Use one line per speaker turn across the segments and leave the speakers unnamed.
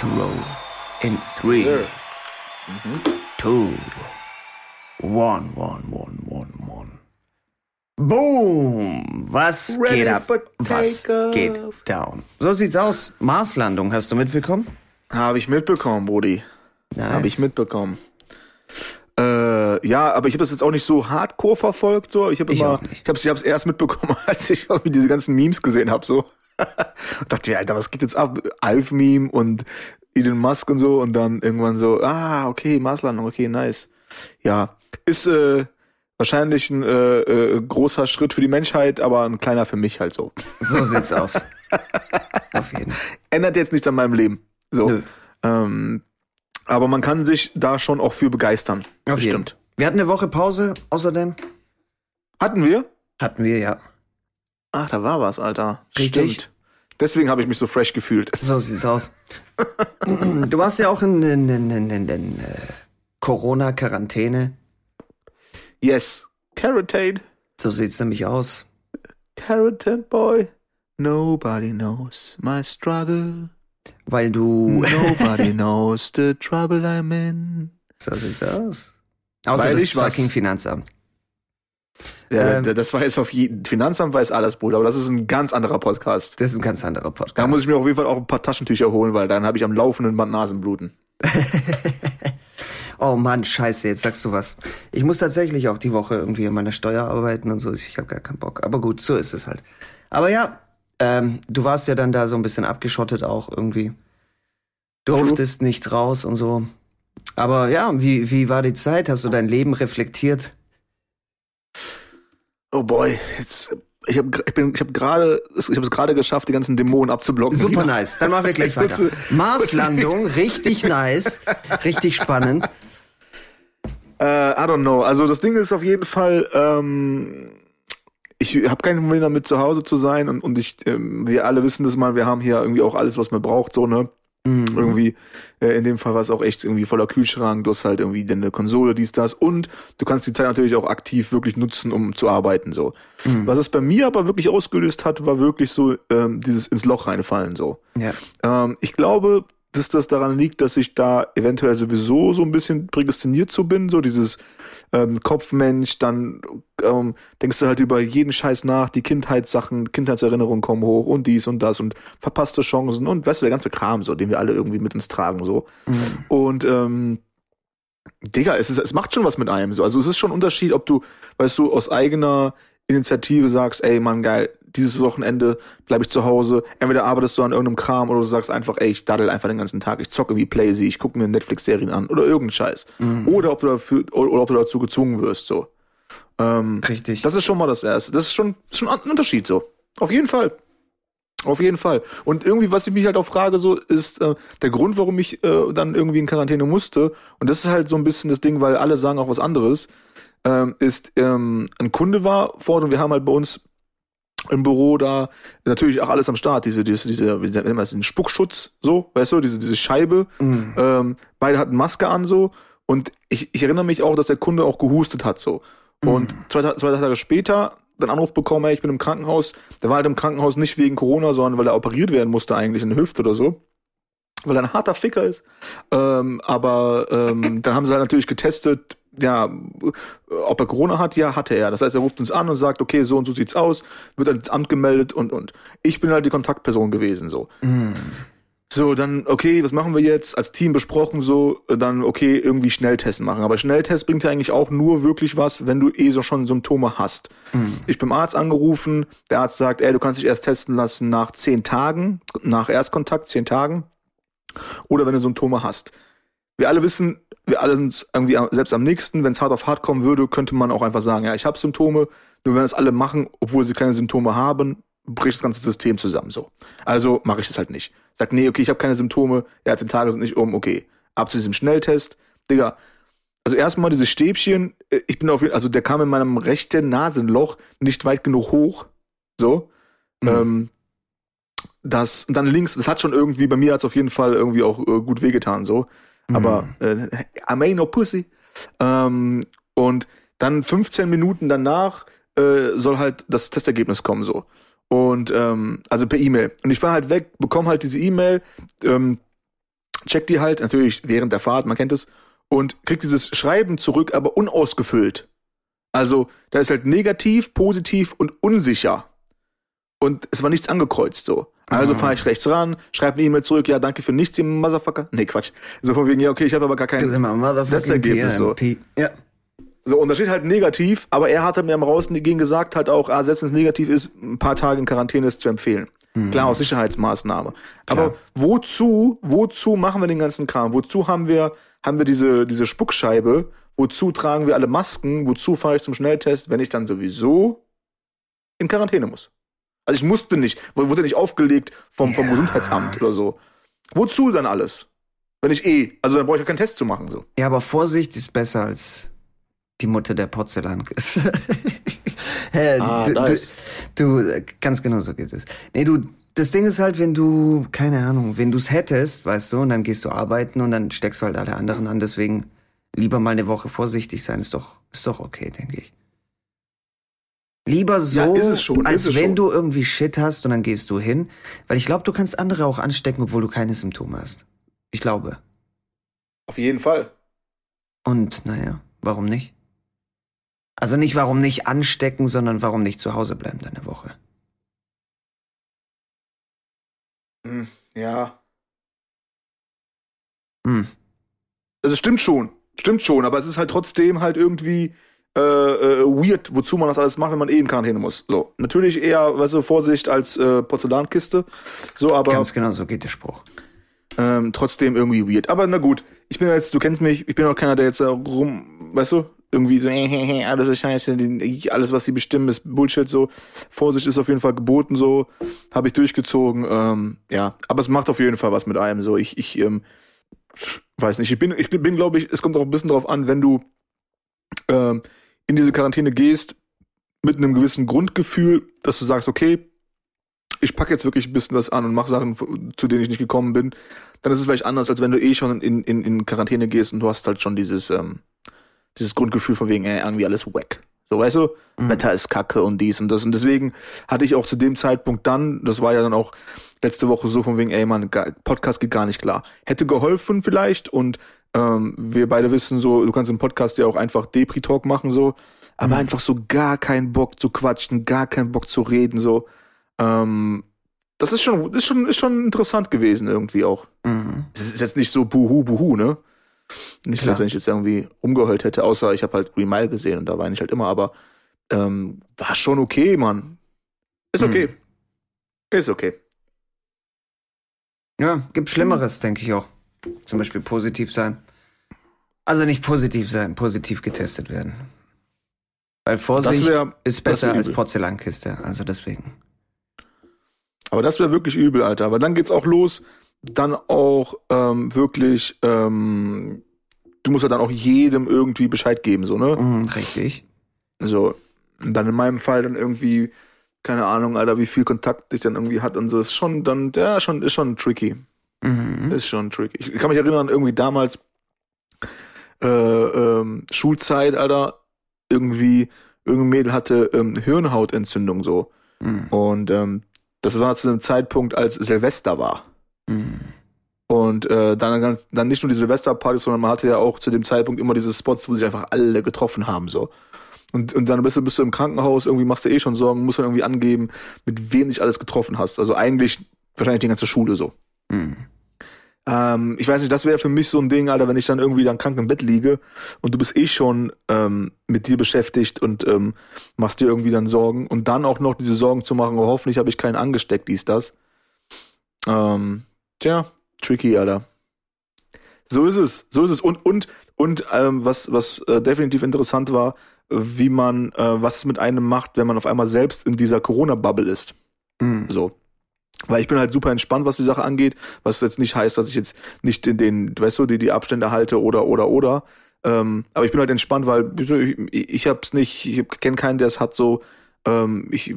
to roll. In three,
Sure.
two, one, one, one, one, one. Boom! Was
Ready
geht ab? Was geht down? So sieht's aus. Marslandung, hast du mitbekommen?
Habe ich mitbekommen, Brudi.
Nice.
Habe ich mitbekommen. Äh, ja, aber ich habe das jetzt auch nicht so hardcore verfolgt. So, ich habe
Ich
immer, ich habe es, erst mitbekommen, als ich diese ganzen Memes gesehen habe. So, dachte, ja, Alter, was geht jetzt ab? Alf-Meme und Elon Musk und so und dann irgendwann so, ah, okay, Marslandung, okay, nice. Ja, ist äh, wahrscheinlich ein äh, äh, großer Schritt für die Menschheit, aber ein kleiner für mich halt so.
So sieht's aus. Auf jeden Fall.
ändert jetzt nichts an meinem Leben. So. Ähm, aber man kann sich da schon auch für begeistern.
Auf jeden
Bestimmt.
Wir hatten eine Woche Pause, außerdem.
Hatten wir?
Hatten wir, ja.
Ach, da war was, Alter.
Richtig.
Stimmt. Deswegen habe ich mich so fresh gefühlt.
So sieht's aus. Du warst ja auch in, in, in, in, äh, Corona-Quarantäne.
Yes. Carotade.
So sieht's nämlich aus.
Carotade Boy. Nobody knows my struggle.
Weil du.
Nobody knows the trouble I'm in.
so sieht's aus. Außer
Weil
das fucking Finanzamt.
Ja,
Ähm.
das weiß auf jeden Finanzamt weiß alles, Bruder, aber das ist ein ganz anderer Podcast.
Das ist ein ganz anderer Podcast.
Da muss ich mir auf jeden Fall auch ein paar Taschentücher holen, weil dann habe ich am laufenden Band Nasenbluten.
oh Mann, scheiße, jetzt sagst du was. Ich muss tatsächlich auch die Woche irgendwie an meiner Steuer arbeiten und so. Ich habe gar keinen Bock. Aber gut, so ist es halt. Aber ja, ähm, du warst ja dann da so ein bisschen abgeschottet auch irgendwie. Durftest nicht raus und so. Aber ja, wie, wie war die Zeit? Hast du dein Leben reflektiert?
Oh boy, jetzt ich habe ich bin ich habe gerade ich habe es gerade geschafft, die ganzen Dämonen abzublocken.
Super nice. Dann machen wir gleich weiter. Marslandung, richtig nice. Richtig spannend.
Äh, I don't know. Also das Ding ist auf jeden Fall, ähm, ich habe kein Problem damit, zu Hause zu sein und, und ich, ähm, wir alle wissen das mal, wir haben hier irgendwie auch alles, was man braucht, so, ne?
Mhm.
Irgendwie, äh, in dem Fall war es auch echt irgendwie voller Kühlschrank, du hast halt irgendwie eine Konsole, dies, das und du kannst die Zeit natürlich auch aktiv wirklich nutzen, um zu arbeiten, so.
Mhm.
Was es bei mir aber wirklich ausgelöst hat, war wirklich so ähm, dieses ins Loch reinfallen, so.
Ja.
Ähm, ich glaube, dass das daran liegt, dass ich da eventuell sowieso so ein bisschen prädestiniert zu bin, so dieses ähm, Kopfmensch, dann ähm, denkst du halt über jeden Scheiß nach, die Kindheitssachen, Kindheitserinnerungen kommen hoch und dies und das und verpasste Chancen und weißt du, der ganze Kram so, den wir alle irgendwie mit uns tragen, so.
Mhm.
Und ähm, Digga, es, ist, es macht schon was mit einem. So. Also es ist schon ein Unterschied, ob du, weißt du, aus eigener Initiative sagst, ey Mann, geil, dieses Wochenende bleibe ich zu Hause. Entweder arbeitest du an irgendeinem Kram oder du sagst einfach, ey, ich daddel einfach den ganzen Tag, ich zocke irgendwie Playsee, ich gucke mir Netflix-Serien an oder irgendeinen Scheiß.
Mhm.
Oder ob du dafür, oder, oder ob du dazu gezwungen wirst, so. Ähm,
Richtig.
das ist schon mal das Erste. Das ist schon, schon ein Unterschied so. Auf jeden Fall. Auf jeden Fall. Und irgendwie, was ich mich halt auch frage, so ist äh, der Grund, warum ich äh, dann irgendwie in Quarantäne musste. Und das ist halt so ein bisschen das Ding, weil alle sagen auch was anderes. Ähm, ist ähm, ein Kunde war vor Ort und wir haben halt bei uns im Büro da natürlich auch alles am Start. Diese, diese, diese, wie nennt man das, den Spuckschutz, so, weißt du, diese, diese Scheibe.
Mhm.
Ähm, beide hatten Maske an so und ich, ich erinnere mich auch, dass der Kunde auch gehustet hat so. Und zwei, Ta- zwei Tage später dann Anruf bekommen, hey, ich bin im Krankenhaus. Der war halt im Krankenhaus nicht wegen Corona, sondern weil er operiert werden musste eigentlich in der Hüfte oder so. Weil er ein harter Ficker ist. Ähm, aber ähm, dann haben sie halt natürlich getestet, ja, ob er Corona hat, ja, hatte er. Das heißt, er ruft uns an und sagt, okay, so und so sieht's aus, wird dann ins Amt gemeldet und und. Ich bin halt die Kontaktperson gewesen, so.
Mhm.
So, dann, okay, was machen wir jetzt? Als Team besprochen, so, dann, okay, irgendwie Schnelltests machen. Aber Schnelltest bringt ja eigentlich auch nur wirklich was, wenn du eh so schon Symptome hast.
Mhm.
Ich bin beim Arzt angerufen, der Arzt sagt, ey, du kannst dich erst testen lassen nach zehn Tagen, nach Erstkontakt, zehn Tagen. Oder wenn du Symptome hast. Wir alle wissen, wir alle sind irgendwie selbst am nächsten, wenn es hart auf hart kommen würde, könnte man auch einfach sagen, ja, ich habe Symptome, nur wenn es alle machen, obwohl sie keine Symptome haben, bricht das ganze System zusammen so. Also mache ich das halt nicht. Sag, nee, okay, ich habe keine Symptome, ja, zehn Tage sind nicht um, okay. Ab zu diesem Schnelltest. Digga, also erstmal diese Stäbchen, äh, ich bin auf jeden also der kam in meinem rechten Nasenloch nicht weit genug hoch. So.
Mhm.
Ähm, das, und dann links, das hat schon irgendwie, bei mir hat es auf jeden Fall irgendwie auch äh, gut wehgetan, so. Aber äh, I ain't no pussy. Ähm, und dann 15 Minuten danach äh, soll halt das Testergebnis kommen, so. Und ähm, also per E-Mail. Und ich war halt weg, bekomme halt diese E-Mail, ähm, checkt die halt, natürlich während der Fahrt, man kennt es, und kriegt dieses Schreiben zurück, aber unausgefüllt. Also, da ist halt negativ, positiv und unsicher. Und es war nichts angekreuzt so. Also
Ah.
fahre ich rechts ran, schreibe eine E-Mail zurück, ja, danke für nichts, ihr Motherfucker. Nee, Quatsch. So von wegen, ja, okay, ich habe aber gar
Das ist
kein. Ergebnis so.
Ja.
So, und da steht halt negativ, aber er hatte mir am rausgehen gesagt, halt auch, ah, selbst wenn es negativ ist, ein paar Tage in Quarantäne ist zu empfehlen. Klar, aus Sicherheitsmaßnahme. Aber
Klar.
wozu, wozu machen wir den ganzen Kram? Wozu haben wir, haben wir diese, diese Spuckscheibe? Wozu tragen wir alle Masken? Wozu fahre ich zum Schnelltest, wenn ich dann sowieso in Quarantäne muss? Also ich musste nicht, wurde nicht aufgelegt vom, vom
Ja.
Gesundheitsamt oder so. Wozu dann alles? Wenn ich eh, also dann brauche ich ja keinen Test zu machen, so.
Ja, aber Vorsicht ist besser als die Mutter der Porzellankiste. Hä,
Ah,
du, du,
nice.
du, ganz genau so geht es. Nee, du, das Ding ist halt, wenn du, keine Ahnung, wenn du es hättest, weißt du, und dann gehst du arbeiten und dann steckst du halt alle anderen an, deswegen lieber mal eine Woche vorsichtig sein, ist doch, ist doch okay, denke ich. Lieber so,
Ja, schon,
als wenn
schon.
du irgendwie Shit hast und dann gehst du hin, weil ich glaube, du kannst andere auch anstecken, obwohl du keine Symptome hast. Ich glaube.
Auf jeden Fall.
Und naja, warum nicht? Also nicht warum nicht anstecken, sondern warum nicht zu Hause bleiben dann eine Woche.
Hm, ja.
Hm.
Also stimmt schon, stimmt schon, aber es ist halt trotzdem halt irgendwie äh, äh, weird, wozu man das alles macht, wenn man eh in Quarantäne muss. So, natürlich eher, weißt du, Vorsicht als äh, Porzellankiste, so, aber
Ganz genau so geht der Spruch.
ähm, trotzdem irgendwie weird. Aber na gut, ich bin jetzt, du kennst mich, ich bin auch keiner, der jetzt da rum, weißt du, irgendwie so, äh, äh, äh, alles ist scheiße, alles, was sie bestimmen, ist Bullshit, so. Vorsicht ist auf jeden Fall geboten, so. Habe ich durchgezogen, ähm, ja. Aber es macht auf jeden Fall was mit einem, so. Ich, ich, ähm, weiß nicht, ich bin, ich bin, glaube ich, es kommt auch ein bisschen drauf an, wenn du ähm, in diese Quarantäne gehst mit einem gewissen Grundgefühl, dass du sagst, okay, ich packe jetzt wirklich ein bisschen das an und mache Sachen, zu denen ich nicht gekommen bin, dann ist es vielleicht anders, als wenn du eh schon in, in, in Quarantäne gehst und du hast halt schon dieses, ähm, dieses Grundgefühl von wegen, ey, irgendwie alles wack. So, weißt du, Wetter ist kacke und dies und das. Und deswegen hatte ich auch zu dem Zeitpunkt dann, das war ja dann auch letzte Woche so von wegen, ey Mann, Podcast geht gar nicht klar. Hätte geholfen vielleicht und ähm, wir beide wissen so, du kannst im Podcast ja auch einfach Depri-Talk machen so, aber einfach so gar keinen Bock zu quatschen, gar keinen Bock zu reden so. Ähm, das ist schon, ist schon, ist schon interessant gewesen irgendwie auch.
Mhm.
Es ist jetzt nicht so buhu, buhu, ne? Nicht, so,
Klar.
als wenn ich jetzt irgendwie rumgeheult hätte, außer ich habe halt Green Mile gesehen und da weine ich halt immer, aber ähm, war schon okay, Mann. Ist okay. Ist okay.
Ja, gibt Schlimmeres, denke ich auch. Zum Beispiel positiv sein. Also nicht positiv sein, positiv getestet werden. Weil Vorsicht
wär-
ist besser als. Porzellankiste, also deswegen.
Aber das wäre wirklich übel, Alter. Aber dann geht's auch los, dann auch ähm, wirklich, ähm, du musst ja dann auch jedem irgendwie Bescheid geben, so, ne?
Mhm, richtig.
So, und dann in meinem Fall dann irgendwie, keine Ahnung, Alter, wie viel Kontakt ich dann irgendwie hat und so, ist schon dann, ja, schon, ist schon tricky.
Mhm.
Ist schon tricky. Ich kann mich erinnern, irgendwie damals äh, ähm, Schulzeit, Alter, irgendwie, irgendein Mädel hatte ähm, Hirnhautentzündung so.
Mhm.
Und ähm, das war zu einem Zeitpunkt, als Silvester war.
Mhm.
Und äh, dann, dann- dann nicht nur die Silvesterpartys, sondern man hatte ja auch zu dem Zeitpunkt immer diese Spots, wo sich einfach alle getroffen haben. so. Und, und dann bist du, bist du im Krankenhaus, irgendwie machst du eh schon Sorgen, musst dann irgendwie angeben, mit wem dich alles getroffen hast. Also eigentlich wahrscheinlich die ganze Schule so.
Mhm.
Ähm, ich weiß nicht, das wäre für mich so ein Ding, Alter, wenn ich dann irgendwie dann krank im Bett liege und du bist eh schon ähm, mit dir beschäftigt und ähm, machst dir irgendwie dann Sorgen und dann auch noch diese Sorgen zu machen, oh, hoffentlich habe ich keinen angesteckt, dies, das. Ähm, tja, tricky, Alter. So ist es, so ist es. Und, und, und ähm, was, was äh, definitiv interessant war, wie man, äh, was es mit einem macht, wenn man auf einmal selbst in dieser Corona-Bubble ist.
Mhm.
So. Weil ich bin halt super entspannt, was die Sache angeht, was jetzt nicht heißt, dass ich jetzt nicht in den, weißt du, die, die Abstände halte oder, oder, oder. Ähm, aber ich bin halt entspannt, weil ich, ich hab's nicht, ich kenne keinen, der es hat so, ähm, ich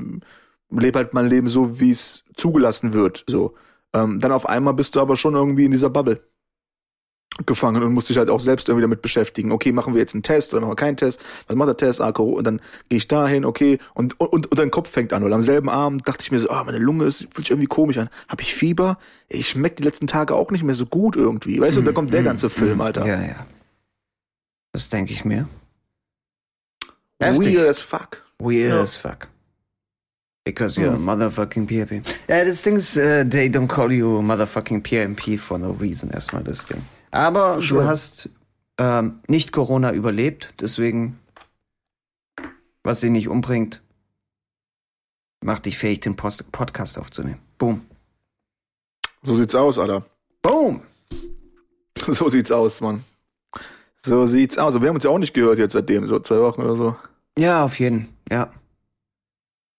lebe halt mein Leben so, wie es zugelassen wird, so. Ähm, dann auf einmal bist du aber schon irgendwie in dieser Bubble. Gefangen und musste dich halt auch selbst irgendwie damit beschäftigen. Okay, machen wir jetzt einen Test oder machen wir keinen Test? Was macht der Test? Ah, Corona. und dann gehe ich dahin, okay, und, und, und dein Kopf fängt an. Weil am selben Abend dachte ich mir so, ah, meine Lunge ist, fühlt sich irgendwie komisch an. Hab ich Fieber? Ich schmeckt die letzten Tage auch nicht mehr so gut irgendwie. Weißt du, da kommt der ganze Film, Alter.
Ja, ja. Das denke ich mir.
Weird as fuck.
Weird
Ja.
as fuck. Because you're
Hm.
motherfucking PRP. Ja, das Ding ist, äh, they don't call you motherfucking PMP for no reason, erstmal das Ding. Aber
Schön.
du hast ähm, nicht Corona überlebt, deswegen, was sie nicht umbringt, macht dich fähig, den Post Podcast aufzunehmen. Boom.
So sieht's aus, Alter.
Boom!
So sieht's aus, Mann. So sieht's aus. Wir haben uns ja auch nicht gehört jetzt seitdem, so zwei Wochen oder so.
Ja, auf jeden. Ja.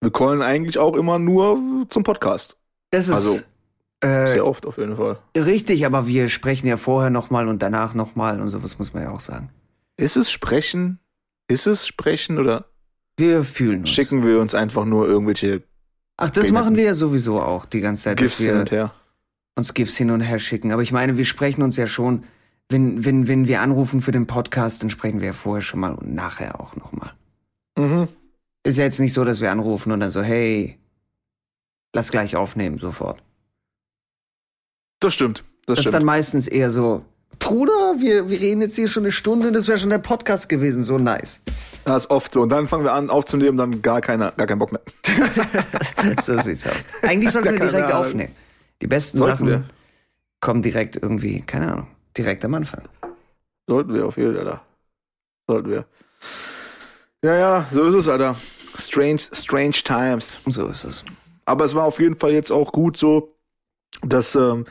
Wir callen eigentlich auch immer nur zum Podcast.
Das ist
Also,
äh,
Sehr oft auf jeden Fall.
richtig, aber wir sprechen ja vorher nochmal und danach nochmal und sowas muss man ja auch sagen.
Ist es Sprechen? Ist es Sprechen oder
Wir fühlen uns.
schicken wir uns einfach nur irgendwelche
Ach, das machen wir ja sowieso auch die ganze Zeit,
GIFs
dass
hin
wir
und her?
uns GIFs hin und her schicken. Aber ich meine, wir sprechen uns ja schon, wenn, wenn, wenn wir anrufen für den Podcast, dann sprechen wir ja vorher schon mal und nachher auch nochmal.
Mhm.
Ist ja jetzt nicht so, dass wir anrufen und dann so, hey, lass gleich aufnehmen, sofort.
Das stimmt. Das,
Das, ist
stimmt.
dann meistens eher so, Bruder, wir, wir reden jetzt hier schon eine Stunde, das wäre schon der Podcast gewesen, so nice.
Das ist oft so. Und dann fangen wir an aufzunehmen, dann gar keiner, gar keinen Bock mehr.
so sieht's aus. Eigentlich sollten wir direkt
Ahnung.
aufnehmen. Die besten
Sollten
Sachen
wir.
kommen direkt irgendwie, keine Ahnung, direkt am Anfang.
Sollten wir auf jeden Fall, Alter. Sollten wir. Ja, ja, so ist es, Alter. Strange, strange times.
So ist es.
Aber es war auf jeden Fall jetzt auch gut so, dass ähm,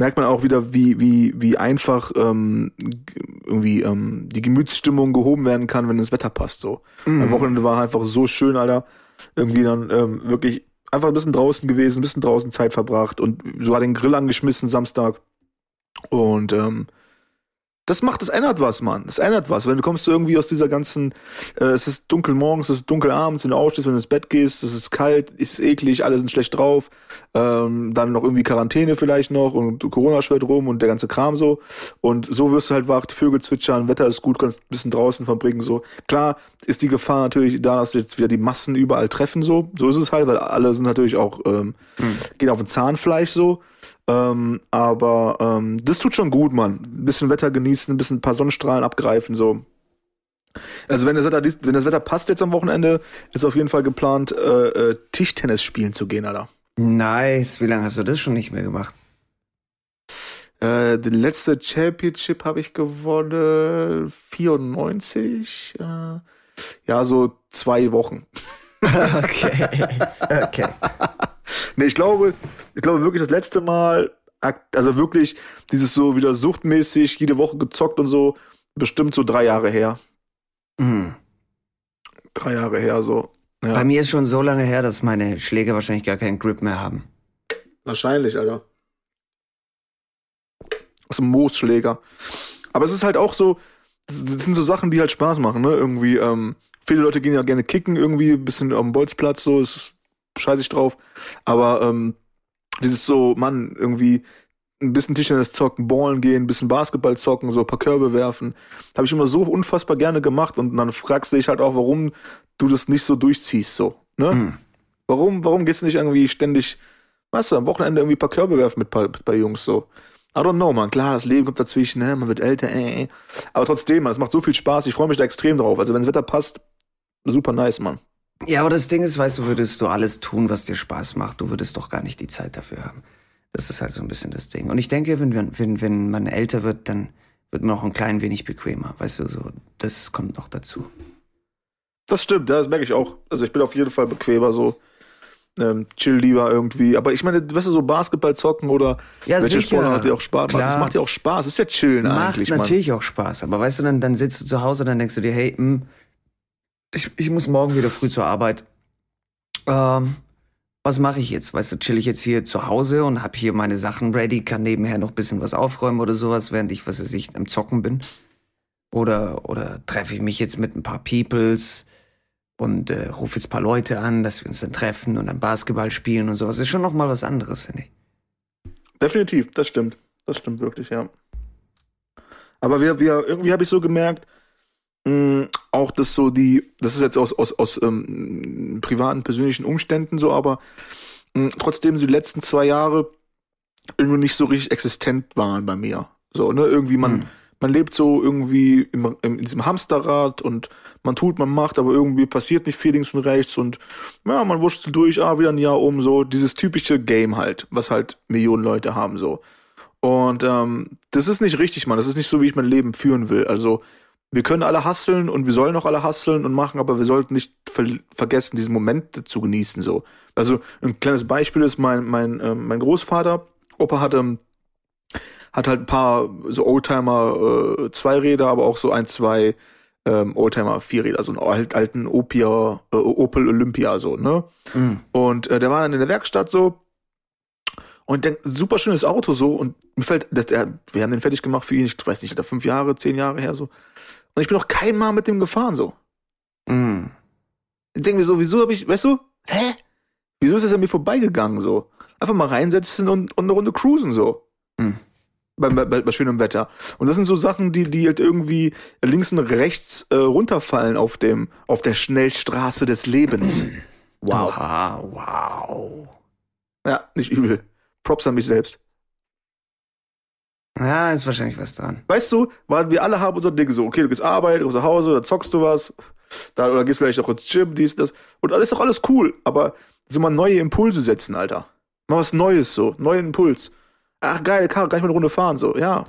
merkt man auch wieder, wie, wie, wie einfach ähm, irgendwie ähm, die Gemütsstimmung gehoben werden kann, wenn das Wetter passt. So.
Mhm.
Am Wochenende war einfach so schön, Alter. Irgendwie dann ähm, wirklich einfach ein bisschen draußen gewesen, ein bisschen draußen Zeit verbracht und so hat den Grill angeschmissen Samstag. Und ähm, das macht, das ändert was, Mann. Das ändert was. Wenn du kommst irgendwie aus dieser ganzen, äh, es ist dunkel morgens, es ist dunkel abends, wenn du aufstehst, wenn du ins Bett gehst, es ist kalt, es ist eklig, alle sind schlecht drauf. Ähm, dann noch irgendwie Quarantäne vielleicht noch und Corona schwört rum und der ganze Kram so. Und so wirst du halt wach, die Vögel zwitschern, Wetter ist gut, kannst ein bisschen draußen verbringen so. Klar ist die Gefahr natürlich da, dass jetzt wieder die Massen überall treffen so. So ist es halt, weil alle sind natürlich auch, ähm, gehen auf ein Zahnfleisch so. Ähm, aber ähm, das tut schon gut, Mann. Ein bisschen Wetter genießen, ein bisschen ein paar Sonnenstrahlen abgreifen, so. Also wenn das Wetter, wenn das Wetter passt jetzt am Wochenende, ist auf jeden Fall geplant, äh, äh, Tischtennis spielen zu gehen, Alter.
Nice. Wie lange hast du das schon nicht mehr gemacht?
Äh, die letzte Championship habe ich gewonnen 94. Äh, ja, so zwei Wochen.
Okay. Okay.
Nee, ich glaube, ich glaube wirklich das letzte Mal, also wirklich dieses so wieder suchtmäßig, jede Woche gezockt und so, bestimmt so drei Jahre her.
Mhm.
Drei Jahre her, so. Ja,
Bei mir ist schon so lange her, dass meine Schläge wahrscheinlich gar keinen Grip mehr haben.
wahrscheinlich, Alter. Das ist ein Moosschläger. Aber es ist halt auch so, das sind so Sachen, die halt Spaß machen, ne? Irgendwie, ähm, viele Leute gehen ja gerne kicken, irgendwie, ein bisschen am Bolzplatz, so, ist scheiße ich drauf. Aber, ähm, dieses so, Mann, irgendwie ein bisschen Tischtennis zocken, Ballen gehen, ein bisschen Basketball zocken, so ein paar Körbe werfen. Habe ich immer so unfassbar gerne gemacht und dann fragst du dich halt auch, warum du das nicht so durchziehst, so, ne?
Mhm.
Warum, warum gehst du nicht irgendwie ständig, weißt du, am Wochenende irgendwie ein paar Körbe werfen mit, paar- mit bei Jungs so? I don't know, man. Klar, das Leben kommt dazwischen, ne? man wird älter, äh, äh. Aber trotzdem, man, es macht so viel Spaß. Ich freue mich da extrem drauf. Also, wenn das Wetter passt, super nice, Mann.
Ja, aber das Ding ist, weißt du, würdest du alles tun, was dir Spaß macht, du würdest doch gar nicht die Zeit dafür haben. Das ist halt so ein bisschen das Ding. Und ich denke, wenn, wenn, wenn, man älter wird, dann wird man auch ein klein wenig bequemer, weißt du, so, das kommt noch dazu.
Das stimmt, das merke ich auch. Also, ich bin auf jeden Fall bequemer, so. Ähm, chill lieber irgendwie. Aber ich meine, weißt du, so Basketball zocken oder
Ja,
welche
sicher.
Sportart hat dir auch Spaß?
Klar.
Das macht ja auch Spaß. Das ist ja chillen
Macht
eigentlich, Mann.
natürlich auch Spaß, aber weißt du, dann, dann sitzt du zu Hause und dann denkst du dir, hey, hm, ich, ich muss morgen wieder früh zur Arbeit. Ähm, was mache ich jetzt? Weißt du, chill ich jetzt hier zu Hause und hab hier meine Sachen ready, kann nebenher noch ein bisschen was aufräumen oder sowas, während ich, was weiß ich, am Zocken bin? Oder, oder treffe ich mich jetzt mit ein paar Peoples und äh, rufe jetzt ein paar Leute an, dass wir uns dann treffen und dann Basketball spielen und sowas. ist schon noch mal was anderes, finde ich.
Definitiv, das stimmt. Das stimmt wirklich, ja. Aber wir, wir, irgendwie habe ich so gemerkt, mh, auch das so die, das ist jetzt aus, aus, aus ähm, privaten, persönlichen Umständen so, aber mh, trotzdem so die letzten zwei Jahre irgendwie nicht so richtig existent waren bei mir. So, ne, irgendwie man,
Hm.
man lebt so irgendwie im, im, in diesem Hamsterrad und man tut, man macht, aber irgendwie passiert nicht viel links und rechts und ja, man wurschtelt durch, ah, wieder ein Jahr um, so dieses typische Game halt, was halt Millionen Leute haben, so. Und ähm, das ist nicht richtig, Mann. Das ist nicht so, wie ich mein Leben führen will. Also, wir können alle hasseln und wir sollen auch alle hasseln und machen, aber wir sollten nicht ver vergessen, diesen Moment zu genießen, so. Also, ein kleines Beispiel ist, mein, mein, ähm, mein Großvater, Opa hat, ähm, hat halt ein paar so Oldtimer äh, Zweiräder, aber auch so ein, zwei ähm, Oldtimer Vierräder, so einen alt, alten Opia, äh, Opel Olympia, so, ne?
Mhm.
Und äh, der war dann in der Werkstatt so und denk, super schönes Auto so und mir fällt, dass der, wir haben den fertig gemacht für ihn, ich weiß nicht, da fünf Jahre, zehn Jahre her so. Und ich bin noch kein Mal mit dem gefahren so.
Mhm.
Ich denke mir so, wieso habe ich, weißt du, hä? Wieso ist das an mir vorbeigegangen so? Einfach mal reinsetzen und, und eine Runde cruisen so.
Mhm.
Bei, bei, bei schönem Wetter. Und das sind so Sachen, die, die halt irgendwie links und rechts äh, runterfallen auf dem, auf der Schnellstraße des Lebens. Wow.
Wow. wow.
Ja, nicht übel. Props an mich selbst.
Ja, ist wahrscheinlich was dran.
Weißt du, weil wir alle haben unser Ding so, okay, du gehst arbeiten, du gehst nach Hause, da zockst du was, da, oder gehst vielleicht auch ins Gym, dies, das. Und alles ist doch alles cool, aber so mal neue Impulse setzen, Alter. Mal was Neues so, neuen Impuls. Ach geil, Karre, kann ich mal eine Runde fahren, so, ja.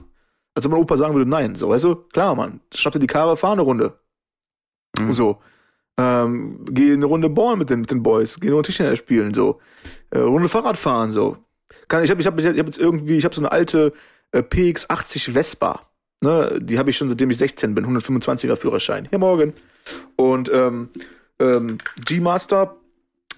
Also mein Opa sagen würde, nein, so, weißt du, klar, Mann, schnapp dir die Karre, fahr eine Runde.
Mhm.
So. Ähm, geh eine Runde Ball mit den, mit den Boys, geh eine Runde Tischtennis spielen, so. Äh, Runde Fahrrad fahren, so. Kann, ich habe ich hab, ich hab jetzt irgendwie, ich habe so eine alte äh, PX80 Vespa. Ne, die habe ich schon seitdem ich 16 bin, 125er Führerschein. Hier morgen. Und ähm, ähm, G-Master,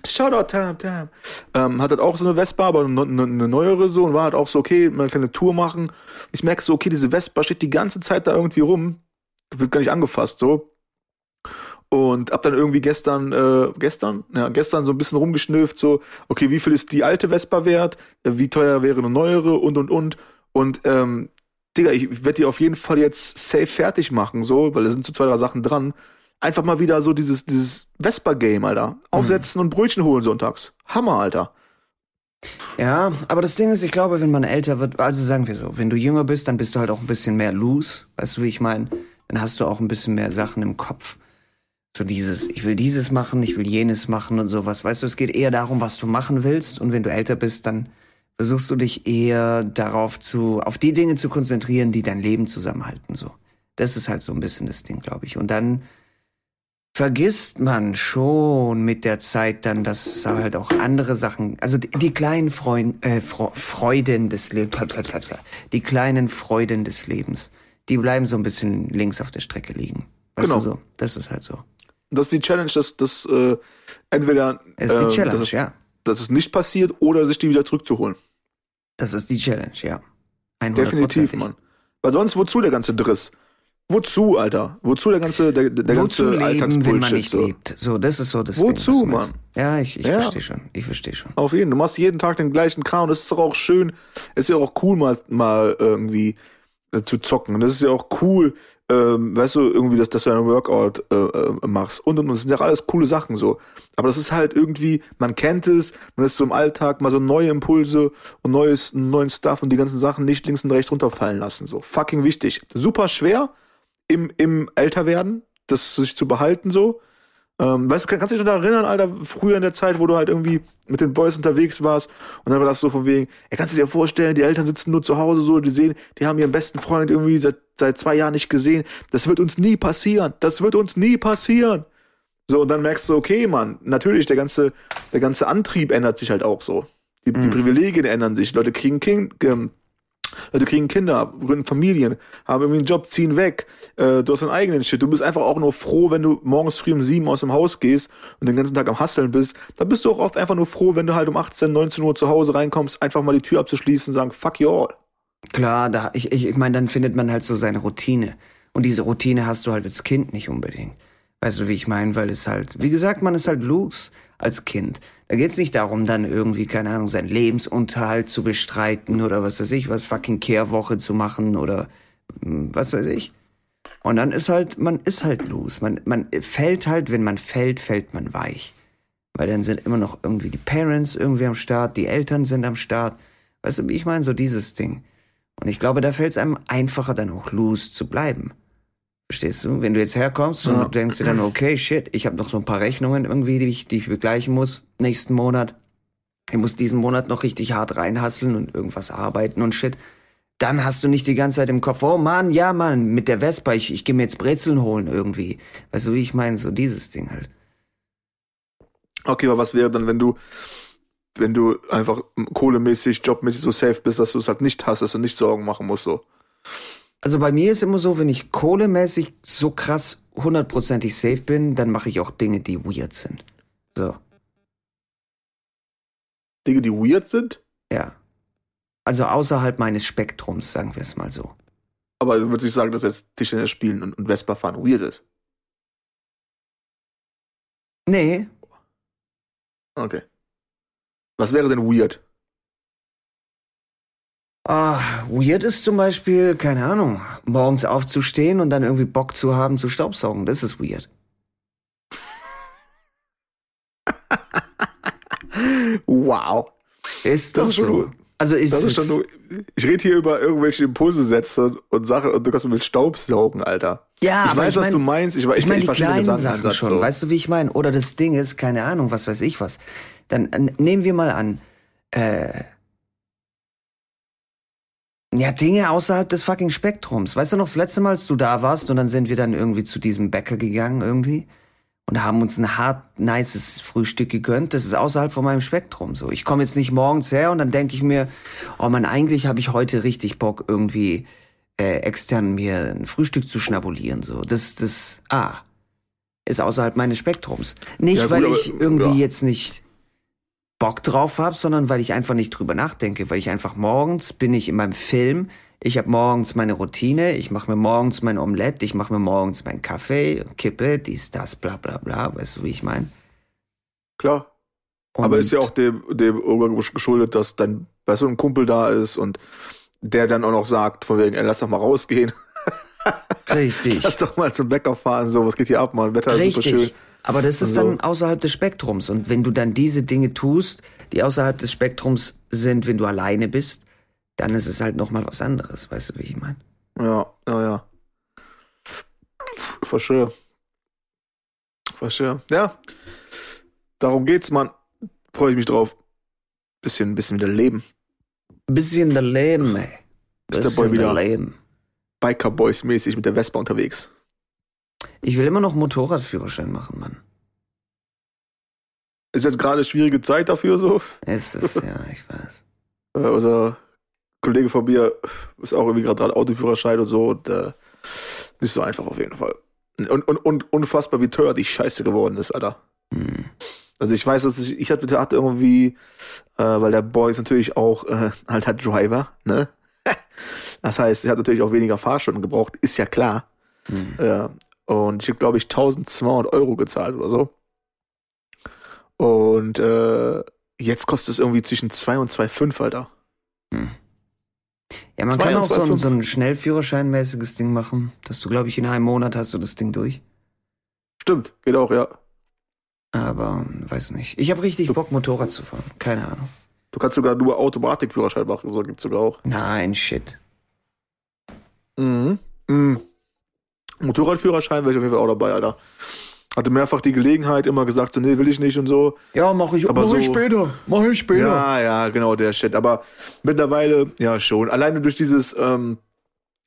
Shoutout Tam Tam, ähm, hat halt auch so eine Vespa, aber eine, eine, eine neuere so und war halt auch so, okay, mal eine kleine Tour machen. Ich merke so, okay, diese Vespa steht die ganze Zeit da irgendwie rum, wird gar nicht angefasst, so. Und hab dann irgendwie gestern, äh, gestern, ja, gestern so ein bisschen rumgeschnüfft, so, okay, wie viel ist die alte Vespa wert? Äh, Wie teuer wäre eine neuere und und und. Und ähm, Digga, ich werde die auf jeden Fall jetzt safe fertig machen, so, weil da sind so zwei, drei Sachen dran. Einfach mal wieder so dieses, dieses Vespa-Game, Alter. Aufsetzen und Brötchen holen sonntags. Hammer, Alter.
Ja, aber das Ding ist, ich glaube, wenn man älter wird, also sagen wir so, wenn du jünger bist, dann bist du halt auch ein bisschen mehr loose. Weißt du, wie ich meine? Dann hast du auch ein bisschen mehr Sachen im Kopf. So dieses, ich will dieses machen, ich will jenes machen und sowas. Weißt du, es geht eher darum, was du machen willst. Und wenn du älter bist, dann versuchst du dich eher darauf zu, auf die Dinge zu konzentrieren, die dein Leben zusammenhalten, so. Das ist halt so ein bisschen das Ding, glaube ich. Und dann vergisst man schon mit der Zeit dann, dass halt auch andere Sachen, also die, die kleinen Freuden, äh, Fre Freuden des Lebens, die kleinen Freuden des Lebens, die bleiben so ein bisschen links auf der Strecke liegen. Weißt
Genau.
du so? Das ist halt so.
Das ist die Challenge, dass das äh, entweder
Das ist die
äh,
Challenge,
dass, es,
ja.
Dass es nicht passiert oder sich die wieder zurückzuholen.
Das ist die Challenge, ja. 100%.
Definitiv, Mann. Weil sonst wozu der ganze Driss? Wozu, Alter? Wozu der ganze, der, der
Wozu
ganze
leben, wenn man nicht
so?
lebt? So, das ist so das
Wozu,
Ding.
Mann?
Ja, ich, ich
Ja.
verstehe schon. Ich verstehe schon.
Auf jeden. Du machst jeden Tag den gleichen Kram. Das ist doch auch schön. Es ist ja auch cool, mal, mal irgendwie äh, zu zocken. Und das ist ja auch cool, ähm, weißt du, irgendwie, dass, dass du einen Workout äh, äh, machst. Und, und, und. Das sind ja alles coole Sachen so. Aber das ist halt irgendwie, man kennt es, man ist so im Alltag mal so neue Impulse und neues, neuen Stuff und die ganzen Sachen nicht links und rechts runterfallen lassen. So. Fucking wichtig. Super schwer im, im Älterwerden, das sich zu behalten so. Ähm, weißt du, kann- kannst du dich noch erinnern, Alter, früher in der Zeit, wo du halt irgendwie mit den Boys unterwegs warst und dann war das so von wegen, ey, kannst du dir vorstellen, die Eltern sitzen nur zu Hause so, die sehen, die haben ihren besten Freund irgendwie seit, seit zwei Jahren nicht gesehen. Das wird uns nie passieren. Das wird uns nie passieren. So, und dann merkst du, okay, Mann, natürlich, der ganze, der ganze Antrieb ändert sich halt auch so. Die, die
Mhm.
Privilegien ändern sich. Leute kriegen Kind, ähm, Leute kriegen Kinder, gründen Familien, haben irgendwie einen Job, ziehen weg. Äh, du hast deinen eigenen Shit. Du bist einfach auch nur froh, wenn du morgens früh um sieben aus dem Haus gehst und den ganzen Tag am Hasseln bist. Da bist du auch oft einfach nur froh, wenn du halt um 18, 19 Uhr zu Hause reinkommst, einfach mal die Tür abzuschließen und sagen, fuck you all.
Klar, da, ich, ich, ich meine, dann findet man halt so seine Routine. Und diese Routine hast du halt als Kind nicht unbedingt. Weißt du, wie ich meine? Weil es halt, wie gesagt, man ist halt loose als Kind. Da geht's nicht darum, dann irgendwie, keine Ahnung, seinen Lebensunterhalt zu bestreiten oder was weiß ich, was fucking Kehrwoche zu machen oder was weiß ich. Und dann ist halt, man ist halt los. Man, man fällt halt, wenn man fällt, fällt man weich. Weil dann sind immer noch irgendwie die Parents irgendwie am Start, die Eltern sind am Start. Weißt du, wie ich meine? So dieses Ding. Und ich glaube, da fällt es einem einfacher, dann auch loose zu bleiben. Verstehst du? Wenn du jetzt herkommst und
Ja.
du denkst dir dann, okay, shit, ich habe noch so ein paar Rechnungen irgendwie, die ich, die ich begleichen muss nächsten Monat. Ich muss diesen Monat noch richtig hart reinhasseln und irgendwas arbeiten und shit. Dann hast du nicht die ganze Zeit im Kopf, oh Mann, ja Mann, mit der Vespa, ich, ich gehe mir jetzt Brezeln holen irgendwie. Weißt du, wie ich meine? So dieses Ding halt.
Okay, aber was wäre dann, wenn du, wenn du einfach kohlemäßig, jobmäßig so safe bist, dass du es halt nicht hast, dass du nicht Sorgen machen musst, so?
Also bei mir ist immer so, wenn ich kohlemäßig so krass hundertprozentig safe bin, dann mache ich auch Dinge, die weird sind. So,
Dinge, die weird sind,
ja. Also außerhalb meines Spektrums, sagen wir es mal so.
aber du würdest nicht sagen, dass jetzt Tischtennis spielen und, und Vespa fahren weird ist.
Nee,
Okay. Was wäre denn weird?
Ah, weird ist zum Beispiel, keine Ahnung, morgens aufzustehen und dann irgendwie Bock zu haben zu staubsaugen. Das ist weird.
Wow.
Ist
Das
doch
ist schon
so.
gut.
Also ist
Das ist schon, ich rede hier über irgendwelche Impulse-Sätze und Sachen und du kannst mit Staubsaugen, Alter.
ja,
ich
aber
weiß,
ich
was
mein,
du meinst. Ich, weiß-
Ich meine die kleinen Sachen
Gedankenansatz
schon,
so.
weißt du, wie ich meine? Oder das Ding ist, keine Ahnung, was weiß ich was. Dann äh, nehmen wir mal an, äh, ja, Dinge außerhalb des fucking Spektrums. Weißt du noch, das letzte Mal, als du da warst und dann sind wir dann irgendwie zu diesem Bäcker gegangen irgendwie und haben uns ein hart nices Frühstück gegönnt. Das ist außerhalb von meinem Spektrum so. Ich komme jetzt nicht morgens her und dann denke ich mir, oh man, eigentlich habe ich heute richtig Bock irgendwie äh, extern mir ein Frühstück zu schnabulieren so. Das das ah ist außerhalb meines Spektrums. Nicht
Ja, gut,
weil
aber-
ich irgendwie
ja.
jetzt nicht Bock drauf habe, sondern weil ich einfach nicht drüber nachdenke, weil ich einfach morgens bin ich in meinem Film, ich habe morgens meine Routine, ich mache mir morgens mein Omelett, ich mache mir morgens meinen Kaffee, kippe, dies, das, bla bla bla, weißt du, wie ich meine?
Klar. Aber ist ja auch dem, dem geschuldet, dass dann, weißt du, ein Kumpel da ist und der dann auch noch sagt, von wegen, ey, lass doch mal rausgehen.
Richtig.
Lass doch mal zum Bäcker fahren, so, was geht hier ab, Mann? Wetter ist super schön.
Aber das ist
Also-
dann außerhalb des Spektrums. Und wenn du dann diese Dinge tust, die außerhalb des Spektrums sind, wenn du alleine bist, dann ist es halt nochmal was anderes. Weißt du, wie ich meine?
Ja, ja, ja. Verstehe. Verstehe. Ja. Darum geht's, Mann. Freue ich mich drauf. Bisschen, bisschen wieder leben.
Bisschen der Leben, ey.
Ist der
Bisschen
Boy wieder-
Leben.
Biker Boys mäßig mit der Vespa unterwegs.
Ich will immer noch Motorradführerschein machen, Mann.
Ist jetzt gerade schwierige Zeit dafür so.
Es ist, ja, ich weiß.
Äh, unser Kollege von mir ist auch irgendwie gerade Autoführerschein und so und äh, nicht so einfach auf jeden Fall. Und, und, und unfassbar, wie teuer die Scheiße geworden ist, Alter.
Hm.
Also ich weiß, dass ich, ich hatte, hatte irgendwie, äh, weil der Boy ist natürlich auch äh, halt Driver, ne? Das heißt, er hat natürlich auch weniger Fahrstunden gebraucht, ist ja klar.
Hm.
Äh, und ich habe, glaube ich, 1200 Euro gezahlt oder so. Und äh, jetzt kostet es irgendwie zwischen 2 und 2,5, Alter.
Ja, man
Zwei
kann
und
auch so, ein- so ein Schnellführerschein-mäßiges Ding machen, dass du, glaube ich, in einem Monat hast du das Ding durch.
Stimmt, geht auch, ja.
Aber, hm, weiß nicht. Ich habe richtig Bock, Motorrad zu fahren. Keine Ahnung.
Du kannst sogar nur Automatikführerschein machen, so gibt's sogar auch.
Nein, shit.
Mhm. Mhm. Motorradführerschein wäre ich auf jeden Fall auch dabei, Alter. Hatte mehrfach die Gelegenheit, immer gesagt, so, nee, will ich nicht und so.
Ja, mach ich,
Aber
mach ich
so-
später. Mach ich später.
Ja, ja, genau, der Shit. Aber mittlerweile, ja, schon. Alleine durch dieses, ähm,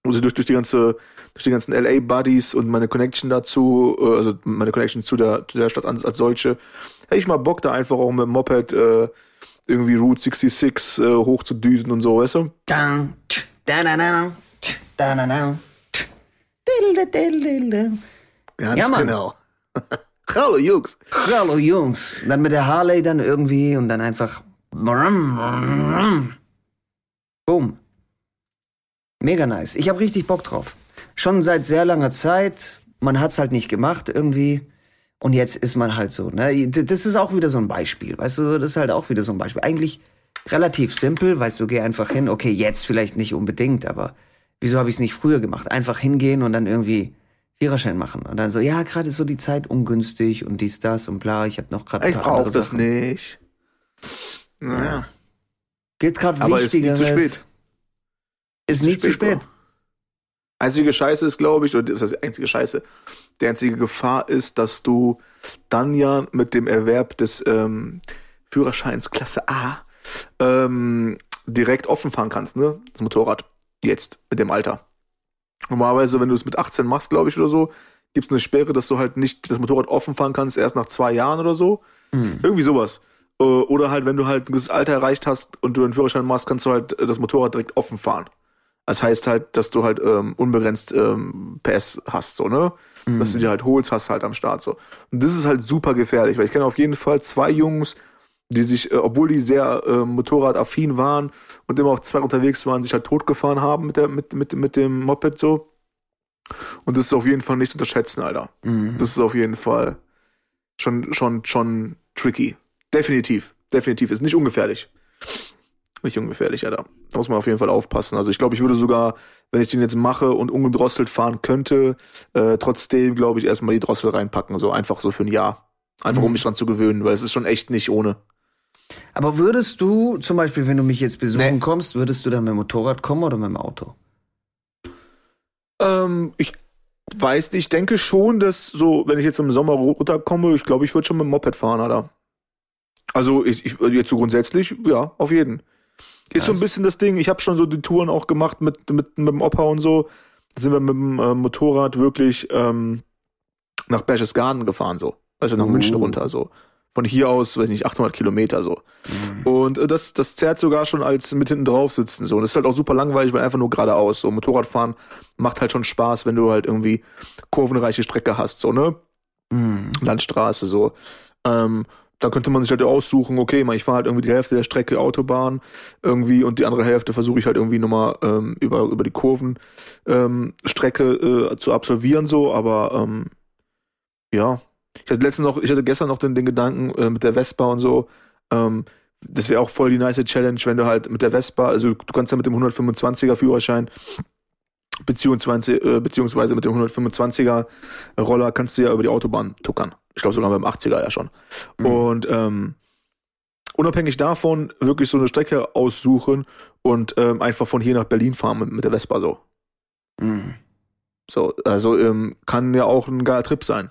also durch, durch die ganze, durch die ganzen LA-Buddies und meine Connection dazu, äh, also meine Connection zu der, zu der Stadt als, als solche, hätte ich mal Bock, da einfach auch mit dem Moped äh, irgendwie Route 66 äh, hoch zu düsen und so, weißt du?
Da, da, da, tsch, da, da, da,
Ganz
Ja, Mann.
genau. Hallo, Jungs.
Hallo Jungs. Dann mit der Harley dann irgendwie und dann einfach. Boom. Mega nice. Ich habe richtig Bock drauf. Schon seit sehr langer Zeit. Man hat's halt nicht gemacht irgendwie. Und jetzt ist man halt so. Ne? Das ist auch wieder so ein Beispiel. Weißt du, das ist halt auch wieder so ein Beispiel. Eigentlich relativ simpel. Weißt du, geh einfach hin. Okay, jetzt vielleicht nicht unbedingt, aber wieso habe ich es nicht früher gemacht? Einfach hingehen und dann irgendwie Führerschein machen. Und dann so, ja, gerade ist so die Zeit ungünstig und dies, das und bla, ich habe noch gerade ein
Ich
paar andere
brauche das
Sachen.
nicht. Naja.
Geht gerade
Aber ist nie zu spät.
Ist nie zu spät.
Bro. Einzige Scheiße ist, glaube ich, oder das heißt einzige Scheiße, die einzige Gefahr ist, dass du dann ja mit dem Erwerb des ähm, Führerscheins Klasse A ähm, direkt offen fahren kannst, ne? Das Motorrad. Jetzt, mit dem Alter. Normalerweise, wenn du es mit 18 machst, glaube ich, oder so, gibt es eine Sperre, dass du halt nicht das Motorrad offen fahren kannst, erst nach zwei Jahren oder so.
Hm.
Irgendwie sowas. Äh, Oder halt, wenn du halt ein gewisses Alter erreicht hast und du einen Führerschein machst, kannst du halt äh, das Motorrad direkt offen fahren. Das heißt halt, dass du halt ähm, unbegrenzt ähm, PS hast, so, ne?
Hm.
Dass du dir halt holst, hast halt am Start, so. Und das ist halt super gefährlich, weil ich kenne auf jeden Fall zwei Jungs, die sich, äh, obwohl die sehr äh, motorradaffin waren und immer auf zwei unterwegs waren, sich halt totgefahren haben mit, der, mit, mit, mit dem Moped, so. Und das ist auf jeden Fall nicht zu unterschätzen, Alter.
Mhm.
Das ist auf jeden Fall schon, schon, schon tricky. Definitiv. Definitiv. Ist nicht ungefährlich. Nicht ungefährlich, Alter. Da muss man auf jeden Fall aufpassen. Also ich glaube, ich würde sogar, wenn ich den jetzt mache und ungedrosselt fahren könnte, äh, trotzdem, glaube ich, erstmal die Drossel reinpacken. So einfach so für ein Jahr. Einfach um
Mhm.
mich dran zu gewöhnen, weil es ist schon echt nicht ohne.
Aber würdest du, zum Beispiel, wenn du mich jetzt besuchen
Nee.
kommst, würdest du dann mit dem Motorrad kommen oder mit dem Auto?
Ähm, ich weiß nicht, ich denke schon, dass so, wenn ich jetzt im Sommer runterkomme, ich glaube, ich würde schon mit dem Moped fahren, Alter. Also ich, ich jetzt so grundsätzlich, ja, auf jeden. Ist so ein bisschen das Ding, ich habe schon so die Touren auch gemacht mit, mit, mit dem Opa und so. Da sind wir mit dem äh, Motorrad wirklich ähm, nach Berchtesgaden gefahren, so. Also nach
Oh.
München runter, so. Von hier aus, weiß ich nicht, 800 Kilometer, so.
Mhm.
Und äh, das, das zerrt sogar schon als mit hinten drauf sitzen. So. Und das ist halt auch super langweilig, weil einfach nur geradeaus. So Motorradfahren macht halt schon Spaß, wenn du halt irgendwie kurvenreiche Strecke hast, so, ne?
Mhm.
Landstraße, so. Ähm, dann könnte man sich halt aussuchen, okay, mal, ich fahre halt irgendwie die Hälfte der Strecke Autobahn irgendwie und die andere Hälfte versuche ich halt irgendwie nochmal ähm, über, über die Kurven ähm, Strecke äh, zu absolvieren, so, aber ähm, ja. Ich hatte letztens noch, ich hatte gestern noch den, den Gedanken äh, mit der Vespa und so, ähm, das wäre auch voll die nice Challenge, wenn du halt mit der Vespa, also du kannst ja mit dem 125er Führerschein beziehungsweise, äh, beziehungsweise mit dem 125er Roller kannst du ja über die Autobahn tuckern. Ich glaube sogar beim 80er ja schon.
Mhm.
Und ähm, unabhängig davon wirklich so eine Strecke aussuchen und ähm, einfach von hier nach Berlin fahren mit, mit der Vespa so.
Mhm.
So, also ähm, kann ja auch ein geiler Trip sein.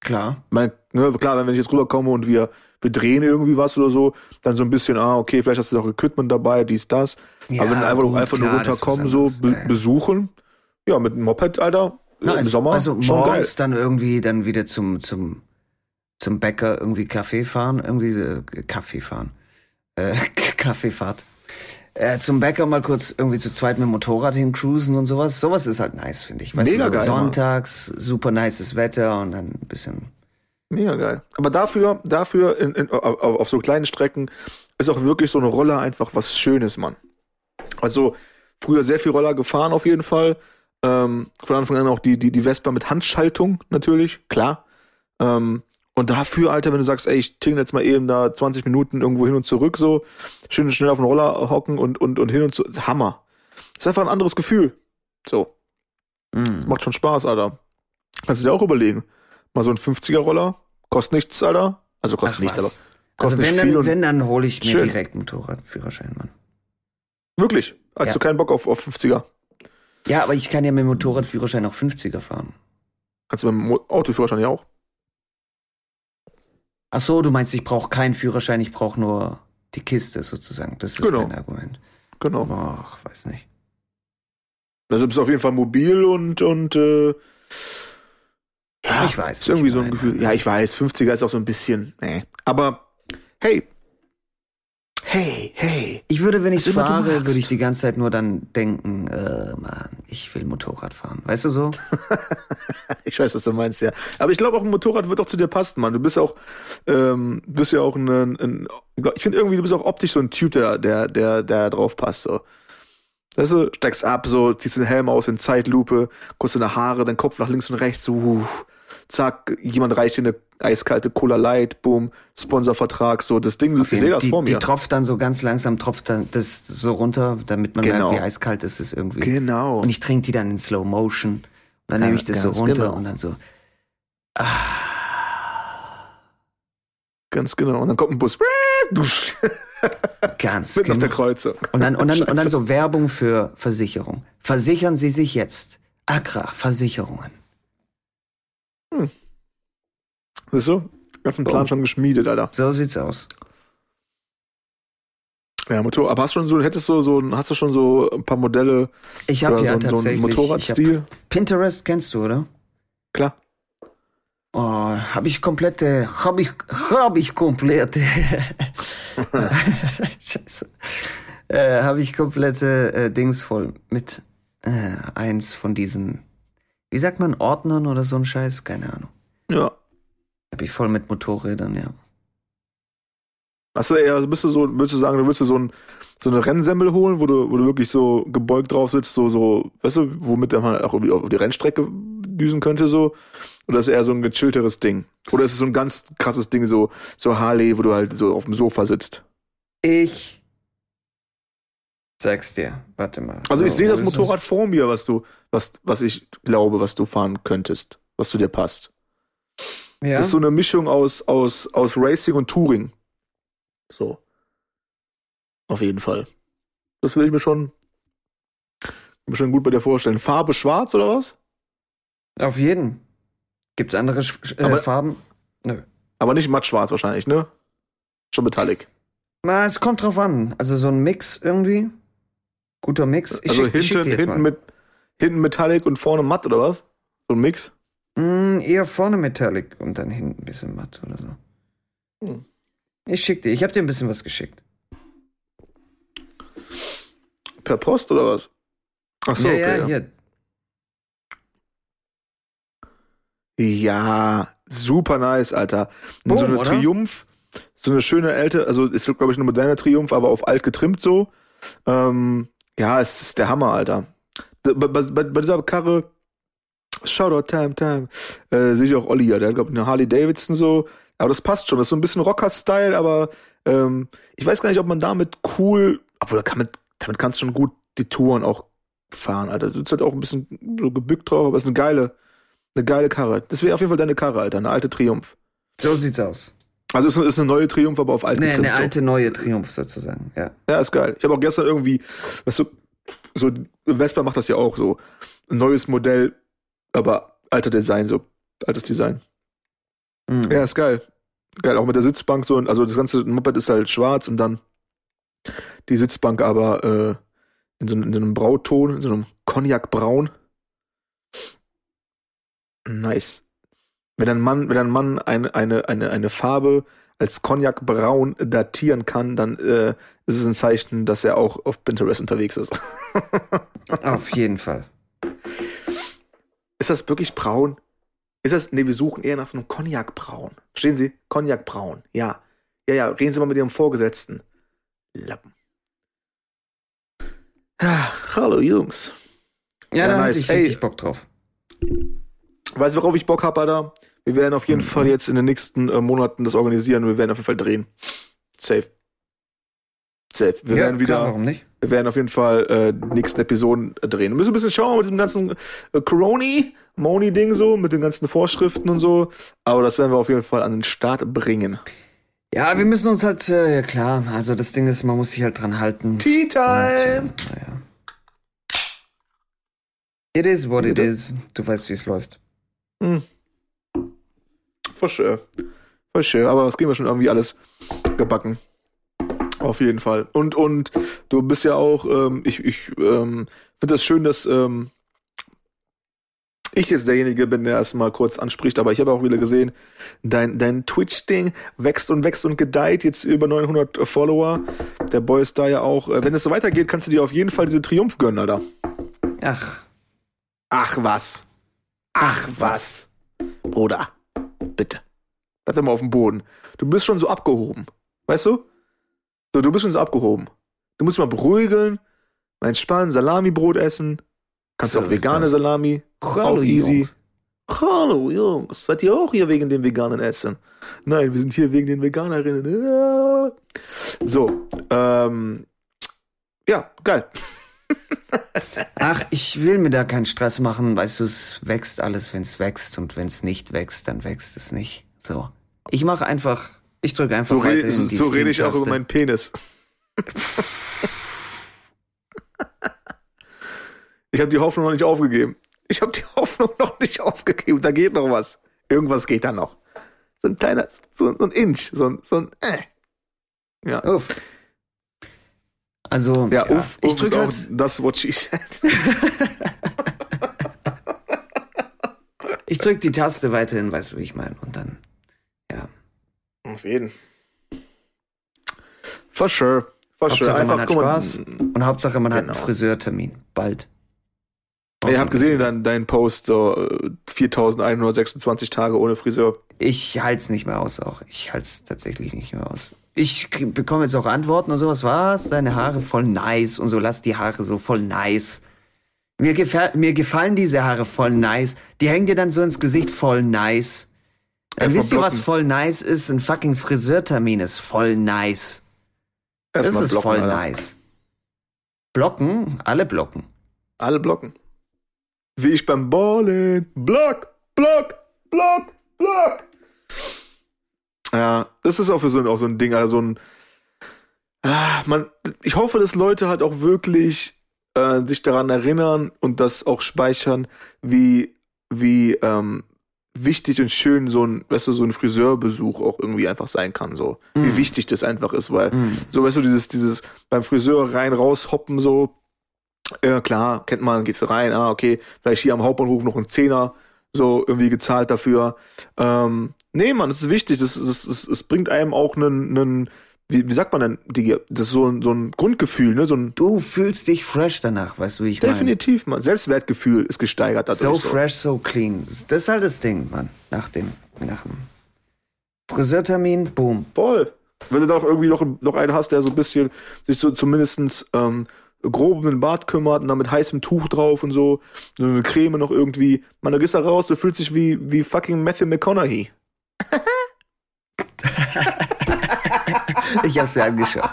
Klar.
Mein, ne, klar, wenn ich jetzt rüberkomme und wir, wir drehen irgendwie was oder so, dann so ein bisschen, ah, okay, vielleicht hast du doch Equipment dabei, dies, das.
Ja,
Aber wenn einfach,
gut,
einfach
klar,
nur runterkommen, so be
Ja,
besuchen, ja, mit dem Moped, Alter, äh, im
Nice.
Sommer,
Also
schon geil.
morgens dann irgendwie dann wieder zum, zum, zum Bäcker irgendwie Kaffee fahren, irgendwie äh, Kaffee fahren. Äh, Kaffeefahrt. Äh, zum Bäcker mal kurz irgendwie zu zweit mit dem Motorrad hincruisen und sowas. Sowas ist halt nice, finde ich. Weißt
Mega
du, so
geil, Mann.
sonntags, super nices Wetter und dann ein bisschen.
Mega geil. Aber dafür, dafür in, in, auf, auf so kleinen Strecken ist auch wirklich so eine Roller einfach was Schönes, Mann. Also früher sehr viel Roller gefahren auf jeden Fall. Ähm, von Anfang an auch die, die, die Vespa mit Handschaltung natürlich, klar. Ähm, und dafür, Alter, wenn du sagst, ey, ich tingle jetzt mal eben da 20 Minuten irgendwo hin und zurück, so, schön schnell auf den Roller hocken und, und, und hin und zurück, Hammer. ist einfach ein anderes Gefühl. So,
Mm.
macht schon Spaß, Alter. Kannst du dir auch überlegen. Mal so ein 50er-Roller, kostet nichts, Alter. Also kostet
Ach,
nichts,
was?
aber
Also
kostet
wenn
nicht viel
dann,
und-
wenn, dann hole ich mir
Schön.
direkt Motorradführerschein, Mann.
wirklich. Hast
Ja.
du keinen Bock auf, auf 50er?
Ja, aber ich kann ja mit dem Motorradführerschein auch 50er fahren.
Kannst du beim Mo- Autoführerschein ja auch.
Ach so, du meinst, ich brauche keinen Führerschein, ich brauche nur die Kiste sozusagen. Das ist
Genau.
dein Argument.
Genau.
Ach, weiß nicht.
Also bist du auf jeden Fall mobil und, und äh, ja,
Ich weiß
Ist irgendwie so ein Gefühl. Ja, ich weiß, 50er ist auch so ein bisschen. Nee. Aber hey. Hey, hey.
Ich würde, wenn ich
du
fahre, würde ich die ganze Zeit nur dann denken, äh, Mann, ich will Motorrad fahren. Weißt du so?
Ich weiß, was du meinst, ja. Aber ich glaube auch ein Motorrad wird auch zu dir passen, Mann. Du bist auch, ähm, du bist ja auch ein, ein ich finde irgendwie, du bist auch optisch so ein Typ, der, der, der, der drauf passt, so. Weißt du, steigst ab, so, ziehst den Helm aus in Zeitlupe, kurz deine Haare, dein Kopf nach links und rechts, so, uh, zack, jemand reicht dir eine eiskalte Cola Light, boom, Sponsorvertrag, so das Ding, ich sehe das
die,
vor
Die
mir.
tropft dann so ganz langsam, tropft dann das so runter, damit man
Genau.
merkt, wie eiskalt es ist irgendwie.
Genau.
Und ich trinke die dann in Slow Motion. Und dann
Ja,
nehme ich das so runter
genau.
und dann so.
Ganz genau. Und dann kommt ein Bus,
Ganz
mitten auf der
genau.
Kreuzung.
Und dann, und, dann, und dann so Werbung für Versicherung. Versichern Sie sich jetzt. Accra Versicherungen.
Siehst du? Ganzen Plan schon geschmiedet, Alter.
So sieht's aus.
Ja, Motor. Aber hast du schon so, hättest du so, hast du schon so ein paar Modelle
Ich habe ja
so, so einen
tatsächlich. ich hab,
Motorradstil?
Pinterest kennst du, oder?
Klar.
Oh, habe ich komplette, habe ich, habe ich komplette, Scheiße, äh, habe ich komplette äh, Dings voll mit äh, eins von diesen, wie sagt man, Ordnern oder so ein Scheiß, keine Ahnung.
Ja.
Habe ich voll mit Motorrädern, ja.
Hast du eher, also bist du so, würdest du sagen, du würdest du so, ein, so eine Rennsemmel holen, wo du, wo du wirklich so gebeugt drauf sitzt, so, so, weißt du, womit man auch auf die- Rennstrecke düsen könnte, so? Oder ist es eher so ein gechillteres Ding? Oder ist es so ein ganz krasses Ding, so, so Harley, wo du halt so auf dem Sofa sitzt?
Ich sag's dir, warte mal.
Also ich sehe das Motorrad vor mir, was du, was, was ich glaube, was du fahren könntest, was zu dir passt.
Ja?
Das ist so eine Mischung aus, aus, aus Racing und Touring. So. Auf jeden Fall. Das will ich mir schon, mir schon gut bei dir vorstellen. Farbe schwarz oder was?
Auf jeden. Gibt's andere äh,
Aber-
Farben? Nö.
Aber nicht matt schwarz wahrscheinlich, ne? Schon Metallic.
Na, es kommt drauf an. Also so ein Mix irgendwie. Guter Mix. Ich
also
schick, ich
hinten,
jetzt
hinten,
mal.
mit, hinten Metallic und vorne matt oder was? So ein Mix?
Mm, eher vorne Metallic und dann hinten ein bisschen matt oder so.
Hm.
Ich schick dir. Ich habe dir ein bisschen was geschickt.
Per Post oder was? Ach so,
ja,
okay,
ja,
ja. Ja, super nice, Alter. Und so
Boom,
eine
oder?
Triumph, so eine schöne ältere, also ist, glaube ich, eine moderne Triumph, aber auf alt getrimmt so. Ähm, ja, es ist der Hammer, Alter. Bei, bei bei dieser Karre, Shoutout, Time, Time, äh, sehe ich auch Olli, ja, der hat, glaube ich, eine Harley Davidson so. Aber das passt schon, das ist so ein bisschen Rocker-Style, aber ähm, ich weiß gar nicht, ob man damit cool, obwohl da kann man, damit kannst du schon gut die Touren auch fahren, Alter. Du sitzt halt auch ein bisschen so gebückt drauf, aber es ist eine geile, eine geile Karre. Das wäre auf jeden Fall deine Karre, Alter. Eine alte Triumph.
So sieht's aus.
Also es ist, eine neue Triumph, aber auf alt
Nee,
getrimmt,
eine
so.
alte neue Triumph sozusagen. Ja.
Ja, ist geil. Ich habe auch gestern irgendwie, weißt du, so Vespa macht das ja auch so. Ein neues Modell, aber alter Design, so altes Design.
Mm.
Ja, ist geil. Geil, auch mit der Sitzbank so. Und also das ganze Moped ist halt schwarz und dann die Sitzbank aber äh, in, so, in so einem Brauton, in so einem Cognac-Braun. Nice. Wenn ein Mann, wenn ein Mann eine, eine, eine, eine Farbe als Cognac-Braun datieren kann, dann äh, ist es ein Zeichen, dass er auch auf Pinterest unterwegs ist.
Auf jeden Fall.
Ist das wirklich braun? Ist das, nee, wir suchen eher nach so einem Cognac-Braun. Verstehen Sie? Cognac-Braun. Ja. Ja, ja, reden Sie mal mit Ihrem Vorgesetzten. Lappen. Ja, hallo Jungs.
Ja,
Ja,
da
nice.
ich
Ey.
richtig Bock drauf.
Weißt du, worauf ich Bock habe, Alter? Wir werden auf jeden Fall jetzt in den nächsten äh, Monaten das organisieren wir werden auf jeden Fall drehen. Safe. Safe. Wir
ja,
werden wieder,
klar, warum nicht?
wir werden auf jeden Fall äh, nächsten Episoden drehen. Wir müssen ein bisschen schauen mit diesem ganzen äh, Coroni, Moni-Ding so, mit den ganzen Vorschriften und so. Aber das werden wir auf jeden Fall an den Start bringen.
Ja, wir müssen uns halt, äh, ja klar, also das Ding ist, man muss sich halt dran halten.
Tea
Und,
Time!
äh, naja. It is what it
Ja,
is. Du weißt, wie es läuft.
Hm. For sure. For sure. Aber das kriegen wir schon irgendwie alles gebacken. Auf jeden Fall. Und, und du bist ja auch, ähm, ich, ich ähm, finde das schön, dass ähm, ich jetzt derjenige bin, der es mal kurz anspricht, aber ich habe auch wieder gesehen, dein, dein Twitch-Ding wächst und wächst und gedeiht, jetzt über 900 Follower. Der Boy ist da ja auch, äh, wenn es so weitergeht, kannst du dir auf jeden Fall diese Triumph gönnen, Alter.
Ach,
Ach was. Ach was. Bruder, bitte. Bleib doch mal auf dem Boden. Du bist schon so abgehoben. Weißt du? So, du bist schon so abgehoben. Du musst mal beruhigen, mal entspannen, Salami-Brot essen. Kannst
So
auch vegane
aus.
Salami.
hallo,
auch easy.
Jungs.
Hallo Jungs, seid ihr auch hier wegen dem veganen Essen? Nein, wir sind hier wegen den Veganerinnen. Ja. So, ähm, ja, geil.
Ach, ich will mir da keinen Stress machen. Weißt du, es wächst alles, wenn es wächst. Und wenn es nicht wächst, dann wächst es nicht. So. Ich mache einfach, ich drücke einfach
So,
weiter
so, so rede ich auch über meinen Penis. ich habe die Hoffnung noch nicht aufgegeben. Ich habe die Hoffnung noch nicht aufgegeben. Da geht noch was. Irgendwas geht da noch. So ein kleiner, so, so ein Inch, so ein, so ein, äh. Ja.
Uff. Also,
Ja, uff,
ich drücke halt,
das, what she said.
ich drück die Taste weiterhin, weißt du, wie ich meine. Und dann, ja.
Auf jeden. For sure. For sure.
Hauptsache, man hat Spaß. Und Hauptsache, man hat
Genau.
einen Friseurtermin. Bald.
Ich habe gesehen deinen dein Post, so äh, 4126 Tage ohne Friseur.
Ich halte es nicht mehr aus auch. Ich halte es tatsächlich nicht mehr aus. Ich bekomme jetzt auch Antworten und sowas. Was? Deine Haare voll nice und so. Lass die Haare so voll nice. Mir, gefäll, mir gefallen diese Haare voll nice. Die hängen dir dann so ins Gesicht voll nice. Dann
Erstmal
wisst ihr, was voll nice ist? Ein fucking Friseurtermin ist voll nice. Das
Erstmal
ist
blocken,
voll
Alter.
nice. Blocken? Alle blocken.
Alle blocken. Wie ich beim Ballen. Block, Block, Block, Block. Ja, das ist auch für so ein, auch so ein Ding, also so ein. Ah, man, ich hoffe, dass Leute halt auch wirklich äh, sich daran erinnern und das auch speichern, wie, wie ähm, wichtig und schön so ein, weißt du, so ein Friseurbesuch auch irgendwie einfach sein kann, so. Wie
Mm.
wichtig das einfach ist, weil
Mm.
so, weißt du, dieses, dieses beim Friseur rein, raus, hoppen, so. Ja, klar, kennt man, geht's rein, ah, okay, vielleicht hier am Hauptbahnhof noch ein Zehner, so irgendwie gezahlt dafür. Ähm, nee, Mann, das ist wichtig, das, das, das, das bringt einem auch einen, einen wie, wie sagt man denn, Digi? das ist so ein, so ein Grundgefühl, ne, so ein,
Du fühlst dich fresh danach, weißt du, wie ich meine?
definitiv, man, Selbstwertgefühl ist gesteigert dadurch.
So fresh, so clean. Das ist halt das Ding, Mann. Nach dem, nach dem Friseurtermin, boom.
Voll. Wenn du da auch irgendwie noch, noch einen hast, der so ein bisschen sich so zumindestens ähm, grob um den Bart kümmert und dann mit heißem Tuch drauf und so, so eine Creme noch irgendwie. Man, da gehst da raus, du fühlst dich wie, wie fucking Matthew McConaughey.
Ich hab's mir angeschaut.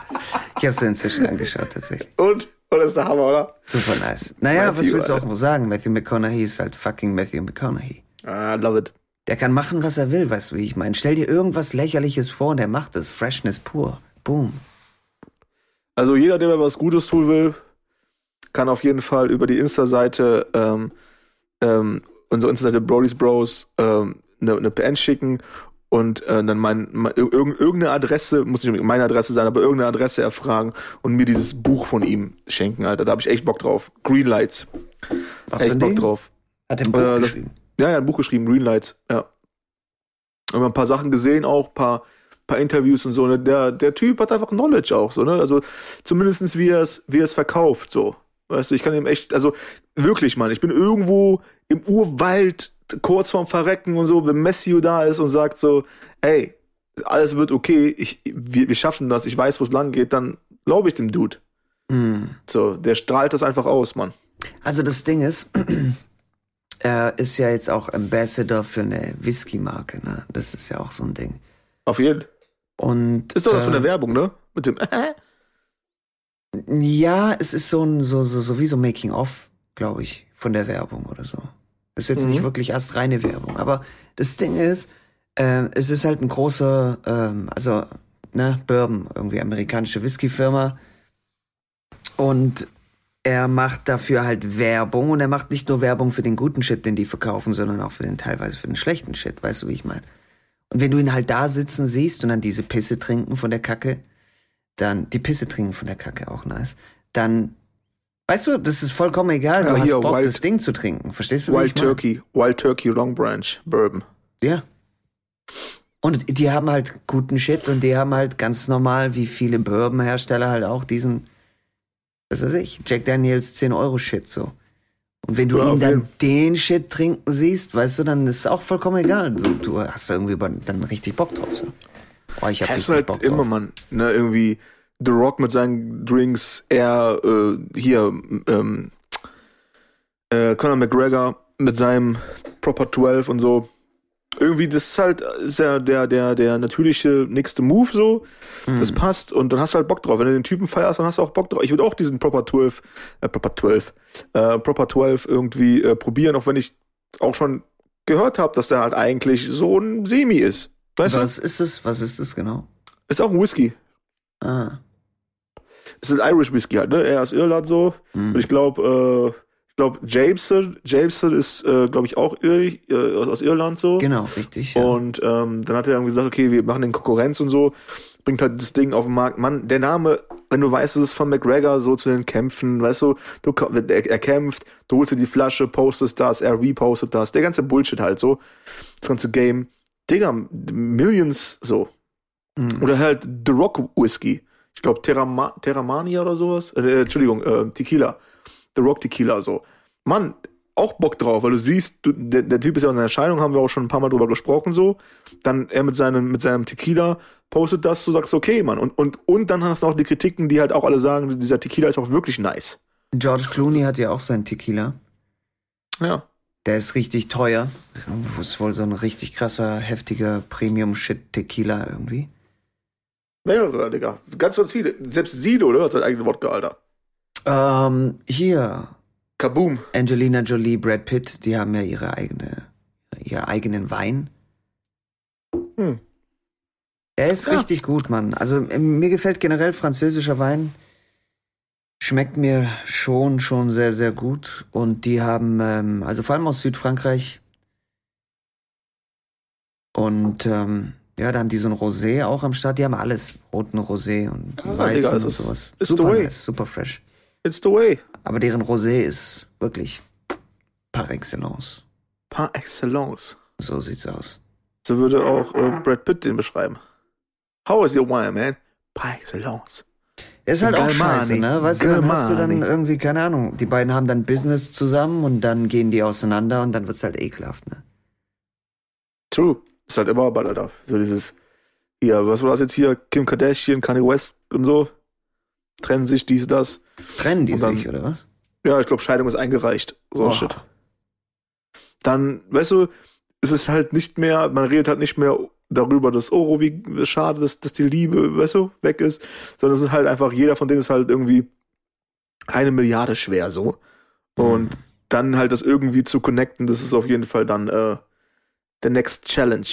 Ich hab's mir inzwischen angeschaut, tatsächlich.
Und? Und das ist der Hammer, oder?
Super nice. Naja,
Matthew,
was willst du
Alter.
auch sagen? Matthew McConaughey ist halt fucking Matthew McConaughey.
Ah, love it.
Der kann machen, was er will, weißt du, wie ich meine. Stell dir irgendwas Lächerliches vor und er macht es. Freshness pur. Boom.
Also jeder, der mir was Gutes tun will, kann auf jeden Fall über die Insta-Seite, ähm, ähm, unsere Insta-Seite Brody's Bros, ähm, eine, eine PN schicken und äh, dann mein, mein, ir- irgend- irgendeine Adresse, muss nicht meine Adresse sein, aber irgendeine Adresse erfragen und mir dieses Buch von ihm schenken, Alter. Da habe ich echt Bock drauf. Greenlights.
Was
echt Bock
Ding?
drauf.
Hat er ein Buch
Äh, das-
geschrieben.
Ja, ja, ein Buch geschrieben, Greenlights, ja. Haben wir ein paar Sachen gesehen auch, paar, paar Interviews und so. Ne? Der, der Typ hat einfach Knowledge auch, so, ne? Also zumindestens wie er es, wie er verkauft, so. Weißt du, ich kann ihm echt, also wirklich, Mann, ich bin irgendwo im Urwald, kurz vorm Verrecken und so, wenn Messio da ist und sagt so, ey, alles wird okay, ich, wir, wir schaffen das, ich weiß, wo es lang geht, dann glaube ich dem Dude.
Hm.
So, der strahlt das einfach aus, Mann.
Also das Ding ist, er ist ja jetzt auch Ambassador für eine Whisky-Marke, ne? Das ist ja auch so ein Ding.
Auf jeden.
Und
Ist doch das von
äh,
der Werbung, ne? Mit dem,
Ja, es ist so ein so so so wie so Making of, glaube ich, von der Werbung oder so. Ist jetzt
Mhm.
nicht wirklich erst reine Werbung, aber das Ding ist, äh, es ist halt ein großer, ähm, also ne Bourbon, irgendwie amerikanische Whisky-Firma und er macht dafür halt Werbung und er macht nicht nur Werbung für den guten Shit, den die verkaufen, sondern auch für den teilweise für den schlechten Shit, weißt du, wie ich meine? Und wenn du ihn halt da sitzen siehst und dann diese Pisse trinken von der Kacke, dann die Pisse trinken von der Kacke auch nice, dann weißt du, das ist vollkommen egal, du
Ja,
hast
hier,
Bock
Wild-
das Ding zu trinken, verstehst du? wie
Wild? Turkey, Wild Turkey Long Branch Bourbon.
Ja. Und die haben halt guten Shit und die haben halt ganz normal, wie viele Bourbon-Hersteller halt auch diesen, was weiß ich, Jack Daniels 10 Euro Shit so. Und wenn du
Ja,
ihn dann
jeden-
den Shit trinken siehst, weißt du, dann ist es auch vollkommen egal. Du, du hast da irgendwie dann richtig Bock drauf. So. Oh, ich hab
Hast
richtig
halt
Bock
immer,
drauf.
Mann, ne, irgendwie The Rock mit seinen Drinks, er, äh, hier, ähm, äh, Conor McGregor mit seinem Proper 12 und so. Irgendwie, das ist halt ist ja der, der, der natürliche nächste Move so. Das passt und dann hast du halt Bock drauf. Wenn du den Typen feierst, dann hast du auch Bock drauf. Ich würde auch diesen Proper 12, äh, Proper 12, äh, Proper 12 irgendwie äh, probieren, auch wenn ich auch schon gehört habe, dass der halt eigentlich so ein Semi ist. Weißt
Was ist es? Was ist es genau?
du? Ist auch ein Whisky.
Ah.
Ist ein Irish Whisky halt, ne? Er aus Irland so.
Hm.
Und ich glaube, äh, ich glaube, Jameson, Jameson ist, äh, glaube ich, auch Ir äh, aus, Irland so.
Genau, richtig. Ja.
Und ähm, dann hat er irgendwie gesagt, okay, wir machen den Konkurrenz und so, bringt halt das Ding auf den Markt. Mann, der Name, wenn du weißt, es ist von McGregor so zu den Kämpfen, weißt du, du er, er kämpft, du holst dir die Flasche, postest das, er repostet das, der ganze Bullshit halt so, das ganze Game. Digga, Millions so.
Hm.
Oder halt The Rock Whisky. Ich glaube Terrama Terramania oder sowas. Äh, Entschuldigung, äh, Tequila. The Rock Tequila so. Mann, auch Bock drauf, weil du siehst, du, der, der Typ ist ja in Erscheinung, haben wir auch schon ein paar Mal drüber gesprochen so. Dann er mit seinem, mit seinem Tequila postet das, du sagst, okay, Mann. Und, und, und dann hast du noch die Kritiken, die halt auch alle sagen, dieser Tequila ist auch wirklich nice.
George Clooney hat ja auch seinen Tequila.
Ja.
Der ist richtig teuer. Das ist wohl so ein richtig krasser, heftiger Premium-Shit-Tequila irgendwie.
Mehrere, Digga. Ganz, ganz viele. Selbst Sido, oder? Hat seinen eigenen Wodka, Alter.
Ähm, hier,
Kaboom.
Angelina Jolie, Brad Pitt, die haben ja ihre eigene, ihren eigenen Wein.
Hm.
Er ist
Ja.
richtig gut, Mann. Also ähm, mir gefällt generell französischer Wein. Schmeckt mir schon, schon sehr, sehr gut. Und die haben, ähm, also vor allem aus Südfrankreich. Und ähm, ja, da haben die so ein Rosé auch am Start. Die haben alles. Roten Rosé und
Ah,
weißen
Digga,
und sowas.
ist the
super
way.
nice, super fresh.
It's the way.
Aber deren Rosé ist wirklich par excellence.
Par excellence.
So sieht's aus.
So würde auch äh, Brad Pitt den beschreiben. How is your wine, man? Par excellence.
Ist halt auch scheiße, ne? Weißt du, dann hast du dann irgendwie, keine Ahnung, die beiden haben dann Business zusammen und dann gehen die auseinander und dann wird's halt ekelhaft, ne?
True. Ist halt immer bald, Alter. So dieses, hier, was war das jetzt hier? Kim Kardashian, Kanye West und so. Trennen sich dies, das.
Trennen die
dann-
sich, oder was?
Ja, ich glaube, Scheidung ist eingereicht. So
Boah.
Shit. Dann, weißt du, es ist halt nicht mehr, man redet halt nicht mehr darüber, dass, oh, wie schade, dass, dass die Liebe, weißt du, weg ist, sondern es ist halt einfach, jeder von denen ist halt irgendwie eine Milliarde schwer so. Und dann halt das irgendwie zu connecten, das ist auf jeden Fall dann äh, der Next Challenge.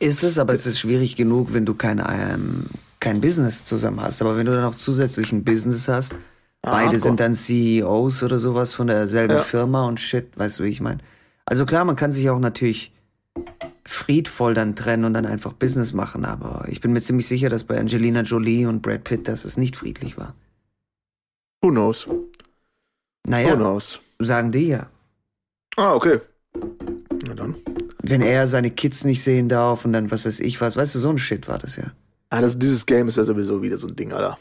Ist es, aber es ist schwierig genug, wenn du kein, ähm, kein Business zusammen hast. Aber wenn du dann noch zusätzlich ein Business hast,
Ah,
beide
hardcore.
sind dann CEOs oder sowas von derselben
Ja.
Firma und shit, weißt du, wie ich meine? Also klar, man kann sich auch natürlich friedvoll dann trennen und dann einfach Business machen, aber ich bin mir ziemlich sicher, dass bei Angelina Jolie und Brad Pitt, dass es nicht friedlich war.
Who knows?
Naja,
Who knows?
sagen die ja.
Ah, okay. Na dann.
Wenn er seine Kids nicht sehen darf und dann was weiß ich was, weißt du, so ein Shit war das ja.
Ah, das, dieses Game ist ja sowieso wieder so ein Ding, Alter.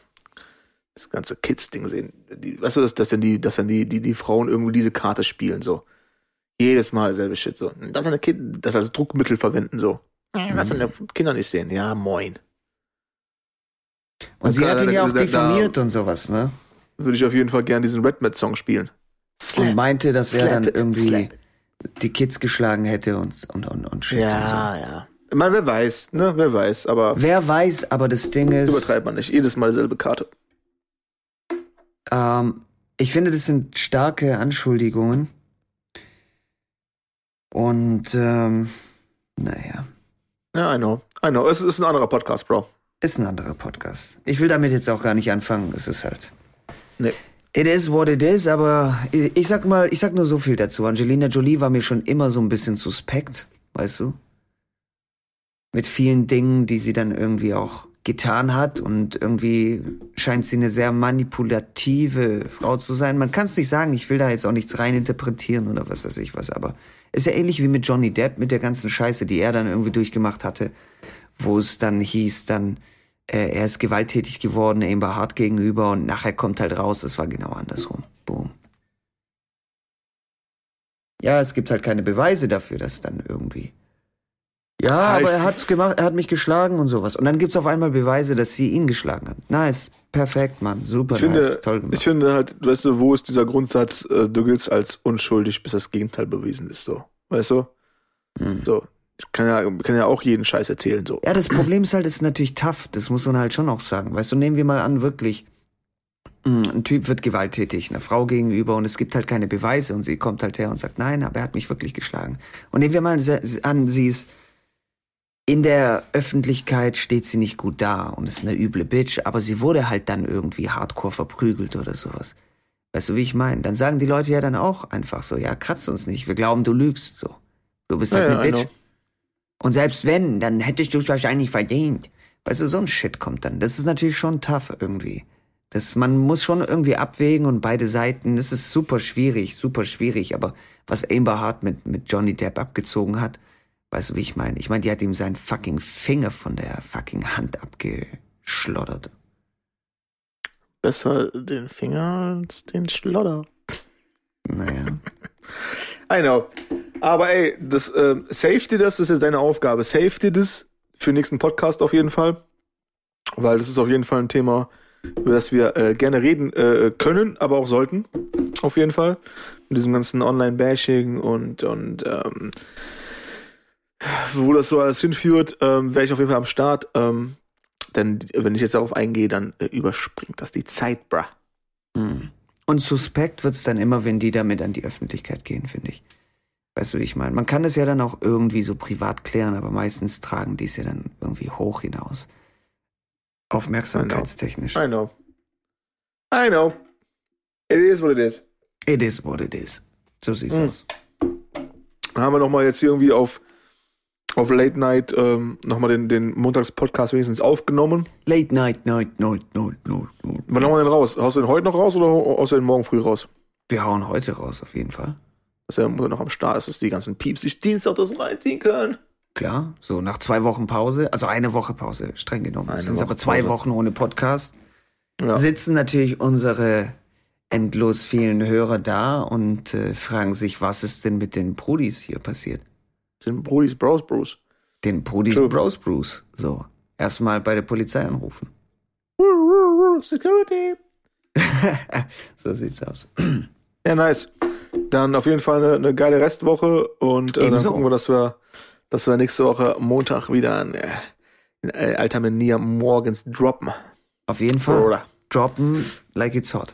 Das ganze Kids-Ding sehen. Die, weißt du, dass, dass dann, die, dass dann die, die, die Frauen irgendwie diese Karte spielen, so. Jedes Mal dasselbe Shit, so. Das, eine kind, das als Druckmittel verwenden, so. Was deine Kinder nicht sehen. Ja, moin.
Und sie
da-
hat ihn ja auch diffamiert und sowas, ne?
Würde ich auf jeden Fall gern diesen Redmet-Song spielen.
Und meinte, dass er
Slap
dann
it,
irgendwie
slap
die Kids geschlagen hätte und, und, und, und shit und so.
Ja, ja. Ich meine, wer weiß, ne? Wer weiß, aber
Wer weiß, aber das Ding ist,
übertreibt man nicht. Jedes Mal dieselbe Karte.
ähm, ich finde, das sind starke Anschuldigungen. Und, ähm, naja,
Ja, I know. I know. Es ist ein anderer Podcast, Bro.
ist ein anderer Podcast. Ich will damit jetzt auch gar nicht anfangen. Es ist halt.
Nee.
It is what it is, aber ich, sag mal, ich sag nur so viel dazu. Angelina Jolie war mir schon immer so ein bisschen suspekt, weißt du? Mit vielen Dingen, die sie dann irgendwie auch getan hat und irgendwie scheint sie eine sehr manipulative Frau zu sein. Man kann es nicht sagen, ich will da jetzt auch nichts rein interpretieren oder was weiß ich was, aber ist ja ähnlich wie mit Johnny Depp, mit der ganzen Scheiße, die er dann irgendwie durchgemacht hatte, wo es dann hieß, dann äh, er ist gewalttätig geworden, Amber Hart gegenüber und nachher kommt halt raus, es war genau andersrum. Boom. Ja, es gibt halt keine Beweise dafür, dass dann irgendwie. Ja, aber er hat's gemacht, er hat mich geschlagen und sowas. Und dann gibt's auf einmal Beweise, dass sie ihn geschlagen hat. Nice, perfekt, Mann, super
Ich finde,
nice, toll gemacht.
ich finde halt, weißt du, wo ist dieser Grundsatz, äh, du giltst als unschuldig, bis das Gegenteil bewiesen ist, so. weißt du?
Hm.
So. Kann ja, kann ja auch jeden Scheiß erzählen, so.
Ja, das Problem ist halt, es ist natürlich tough. Das muss man halt schon auch sagen. Weißt du, nehmen wir mal an, wirklich. mh, Ein Typ wird gewalttätig einer Frau gegenüber und es gibt halt keine Beweise und sie kommt halt her und sagt, nein, aber er hat mich wirklich geschlagen. Und nehmen wir mal an, sie ist in der Öffentlichkeit steht sie nicht gut da und ist eine üble Bitch, aber sie wurde halt dann irgendwie hardcore verprügelt oder sowas. Weißt du, wie ich meine? Dann sagen die Leute ja dann auch einfach so, ja, kratzt uns nicht, wir glauben, du lügst so. Du bist halt
Ja, ja,
eine
I
Bitch. Und selbst wenn, dann hättest du es wahrscheinlich verdient. Weißt du, so ein Shit kommt dann. Das ist natürlich schon tough irgendwie. Das, man muss schon irgendwie abwägen und beide Seiten, das ist super schwierig, super schwierig. Aber was Amber Hart mit, mit Johnny Depp abgezogen hat, weißt du, wie ich meine? Ich meine, die hat ihm seinen fucking Finger von der fucking Hand abgeschlottert.
Besser den Finger als den Schlotter.
Naja.
I know. Aber ey, das äh, Safety, das ist jetzt deine Aufgabe. Safety das für den nächsten Podcast auf jeden Fall. Weil das ist auf jeden Fall ein Thema, über das wir äh, gerne reden äh, können, aber auch sollten. Auf jeden Fall. Mit diesem ganzen Online-Bashing und, und ähm, wo das so alles hinführt, ähm, wäre ich auf jeden Fall am Start. Ähm, denn wenn ich jetzt darauf eingehe, dann äh, überspringt das die Zeit, bruh.
Hm. Und suspekt wird's dann immer, wenn die damit an die Öffentlichkeit gehen, finde ich. Weißt du, wie ich meine? Man kann es ja dann auch irgendwie so privat klären, aber meistens tragen die es ja dann irgendwie hoch hinaus. Aufmerksamkeitstechnisch.
I know. I know. It is what it is.
It is what it is. So sieht's
Hm.
aus.
Dann haben wir nochmal jetzt hier irgendwie auf, auf Late Night ähm, nochmal den, den Montags-Podcast wenigstens aufgenommen.
Late night, night, night, night, night, night.
Wann haben wir den raus? Haust du den heute noch raus oder haust du den morgen früh raus?
Wir hauen heute raus, auf jeden Fall.
Dass er noch am Start ist, dass die ganzen Pieps sich Dienstag das reinziehen können.
Klar, so nach zwei Wochen Pause, also eine Woche Pause, streng genommen.
Eine
Sind aber zwei
Pause.
Wochen ohne Podcast.
Ja.
Sitzen natürlich unsere endlos vielen Hörer da und äh, fragen sich, was ist denn mit den Brudis hier passiert?
Den Brudis Bros Bruce.
Den Brudis
True.
Bros Bruce. So, erstmal bei der Polizei anrufen.
Security.
so sieht's aus.
Ja, nice. Dann auf jeden Fall eine, eine geile Restwoche und äh, dann gucken wir, dass wir, dass wir nächste Woche Montag wieder ein, äh, in äh, alter Manier morgens droppen.
Auf jeden Fall
Oder?
droppen like it's hot.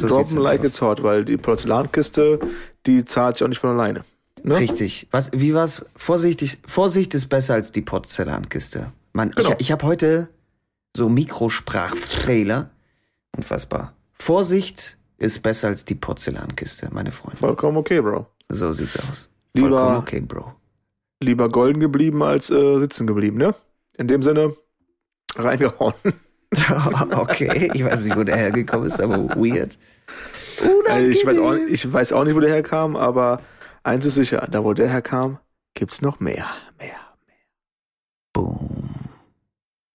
So
droppen like
aus.
it's hot, weil die Porzellankiste, die zahlt sich auch nicht von alleine. Ne?
Richtig. Was, wie war's? Vorsichtig, Vorsicht ist besser als die Porzellankiste. Man,
Genau.
ich, ich habe heute so Mikrosprachfehler. Unfassbar. Vorsicht ist besser als die Porzellankiste, meine Freunde.
Vollkommen okay, Bro.
So sieht's aus.
Lieber-
Vollkommen okay, Bro.
Lieber golden geblieben als äh, sitzen geblieben, ne? In dem Sinne, reingehauen.
okay, ich weiß nicht, wo der hergekommen ist, aber weird.
Äh, ich, weiß auch, ich weiß auch nicht, wo der herkam, aber eins ist sicher, da wo der herkam, gibt's noch mehr. Mehr.
Boom.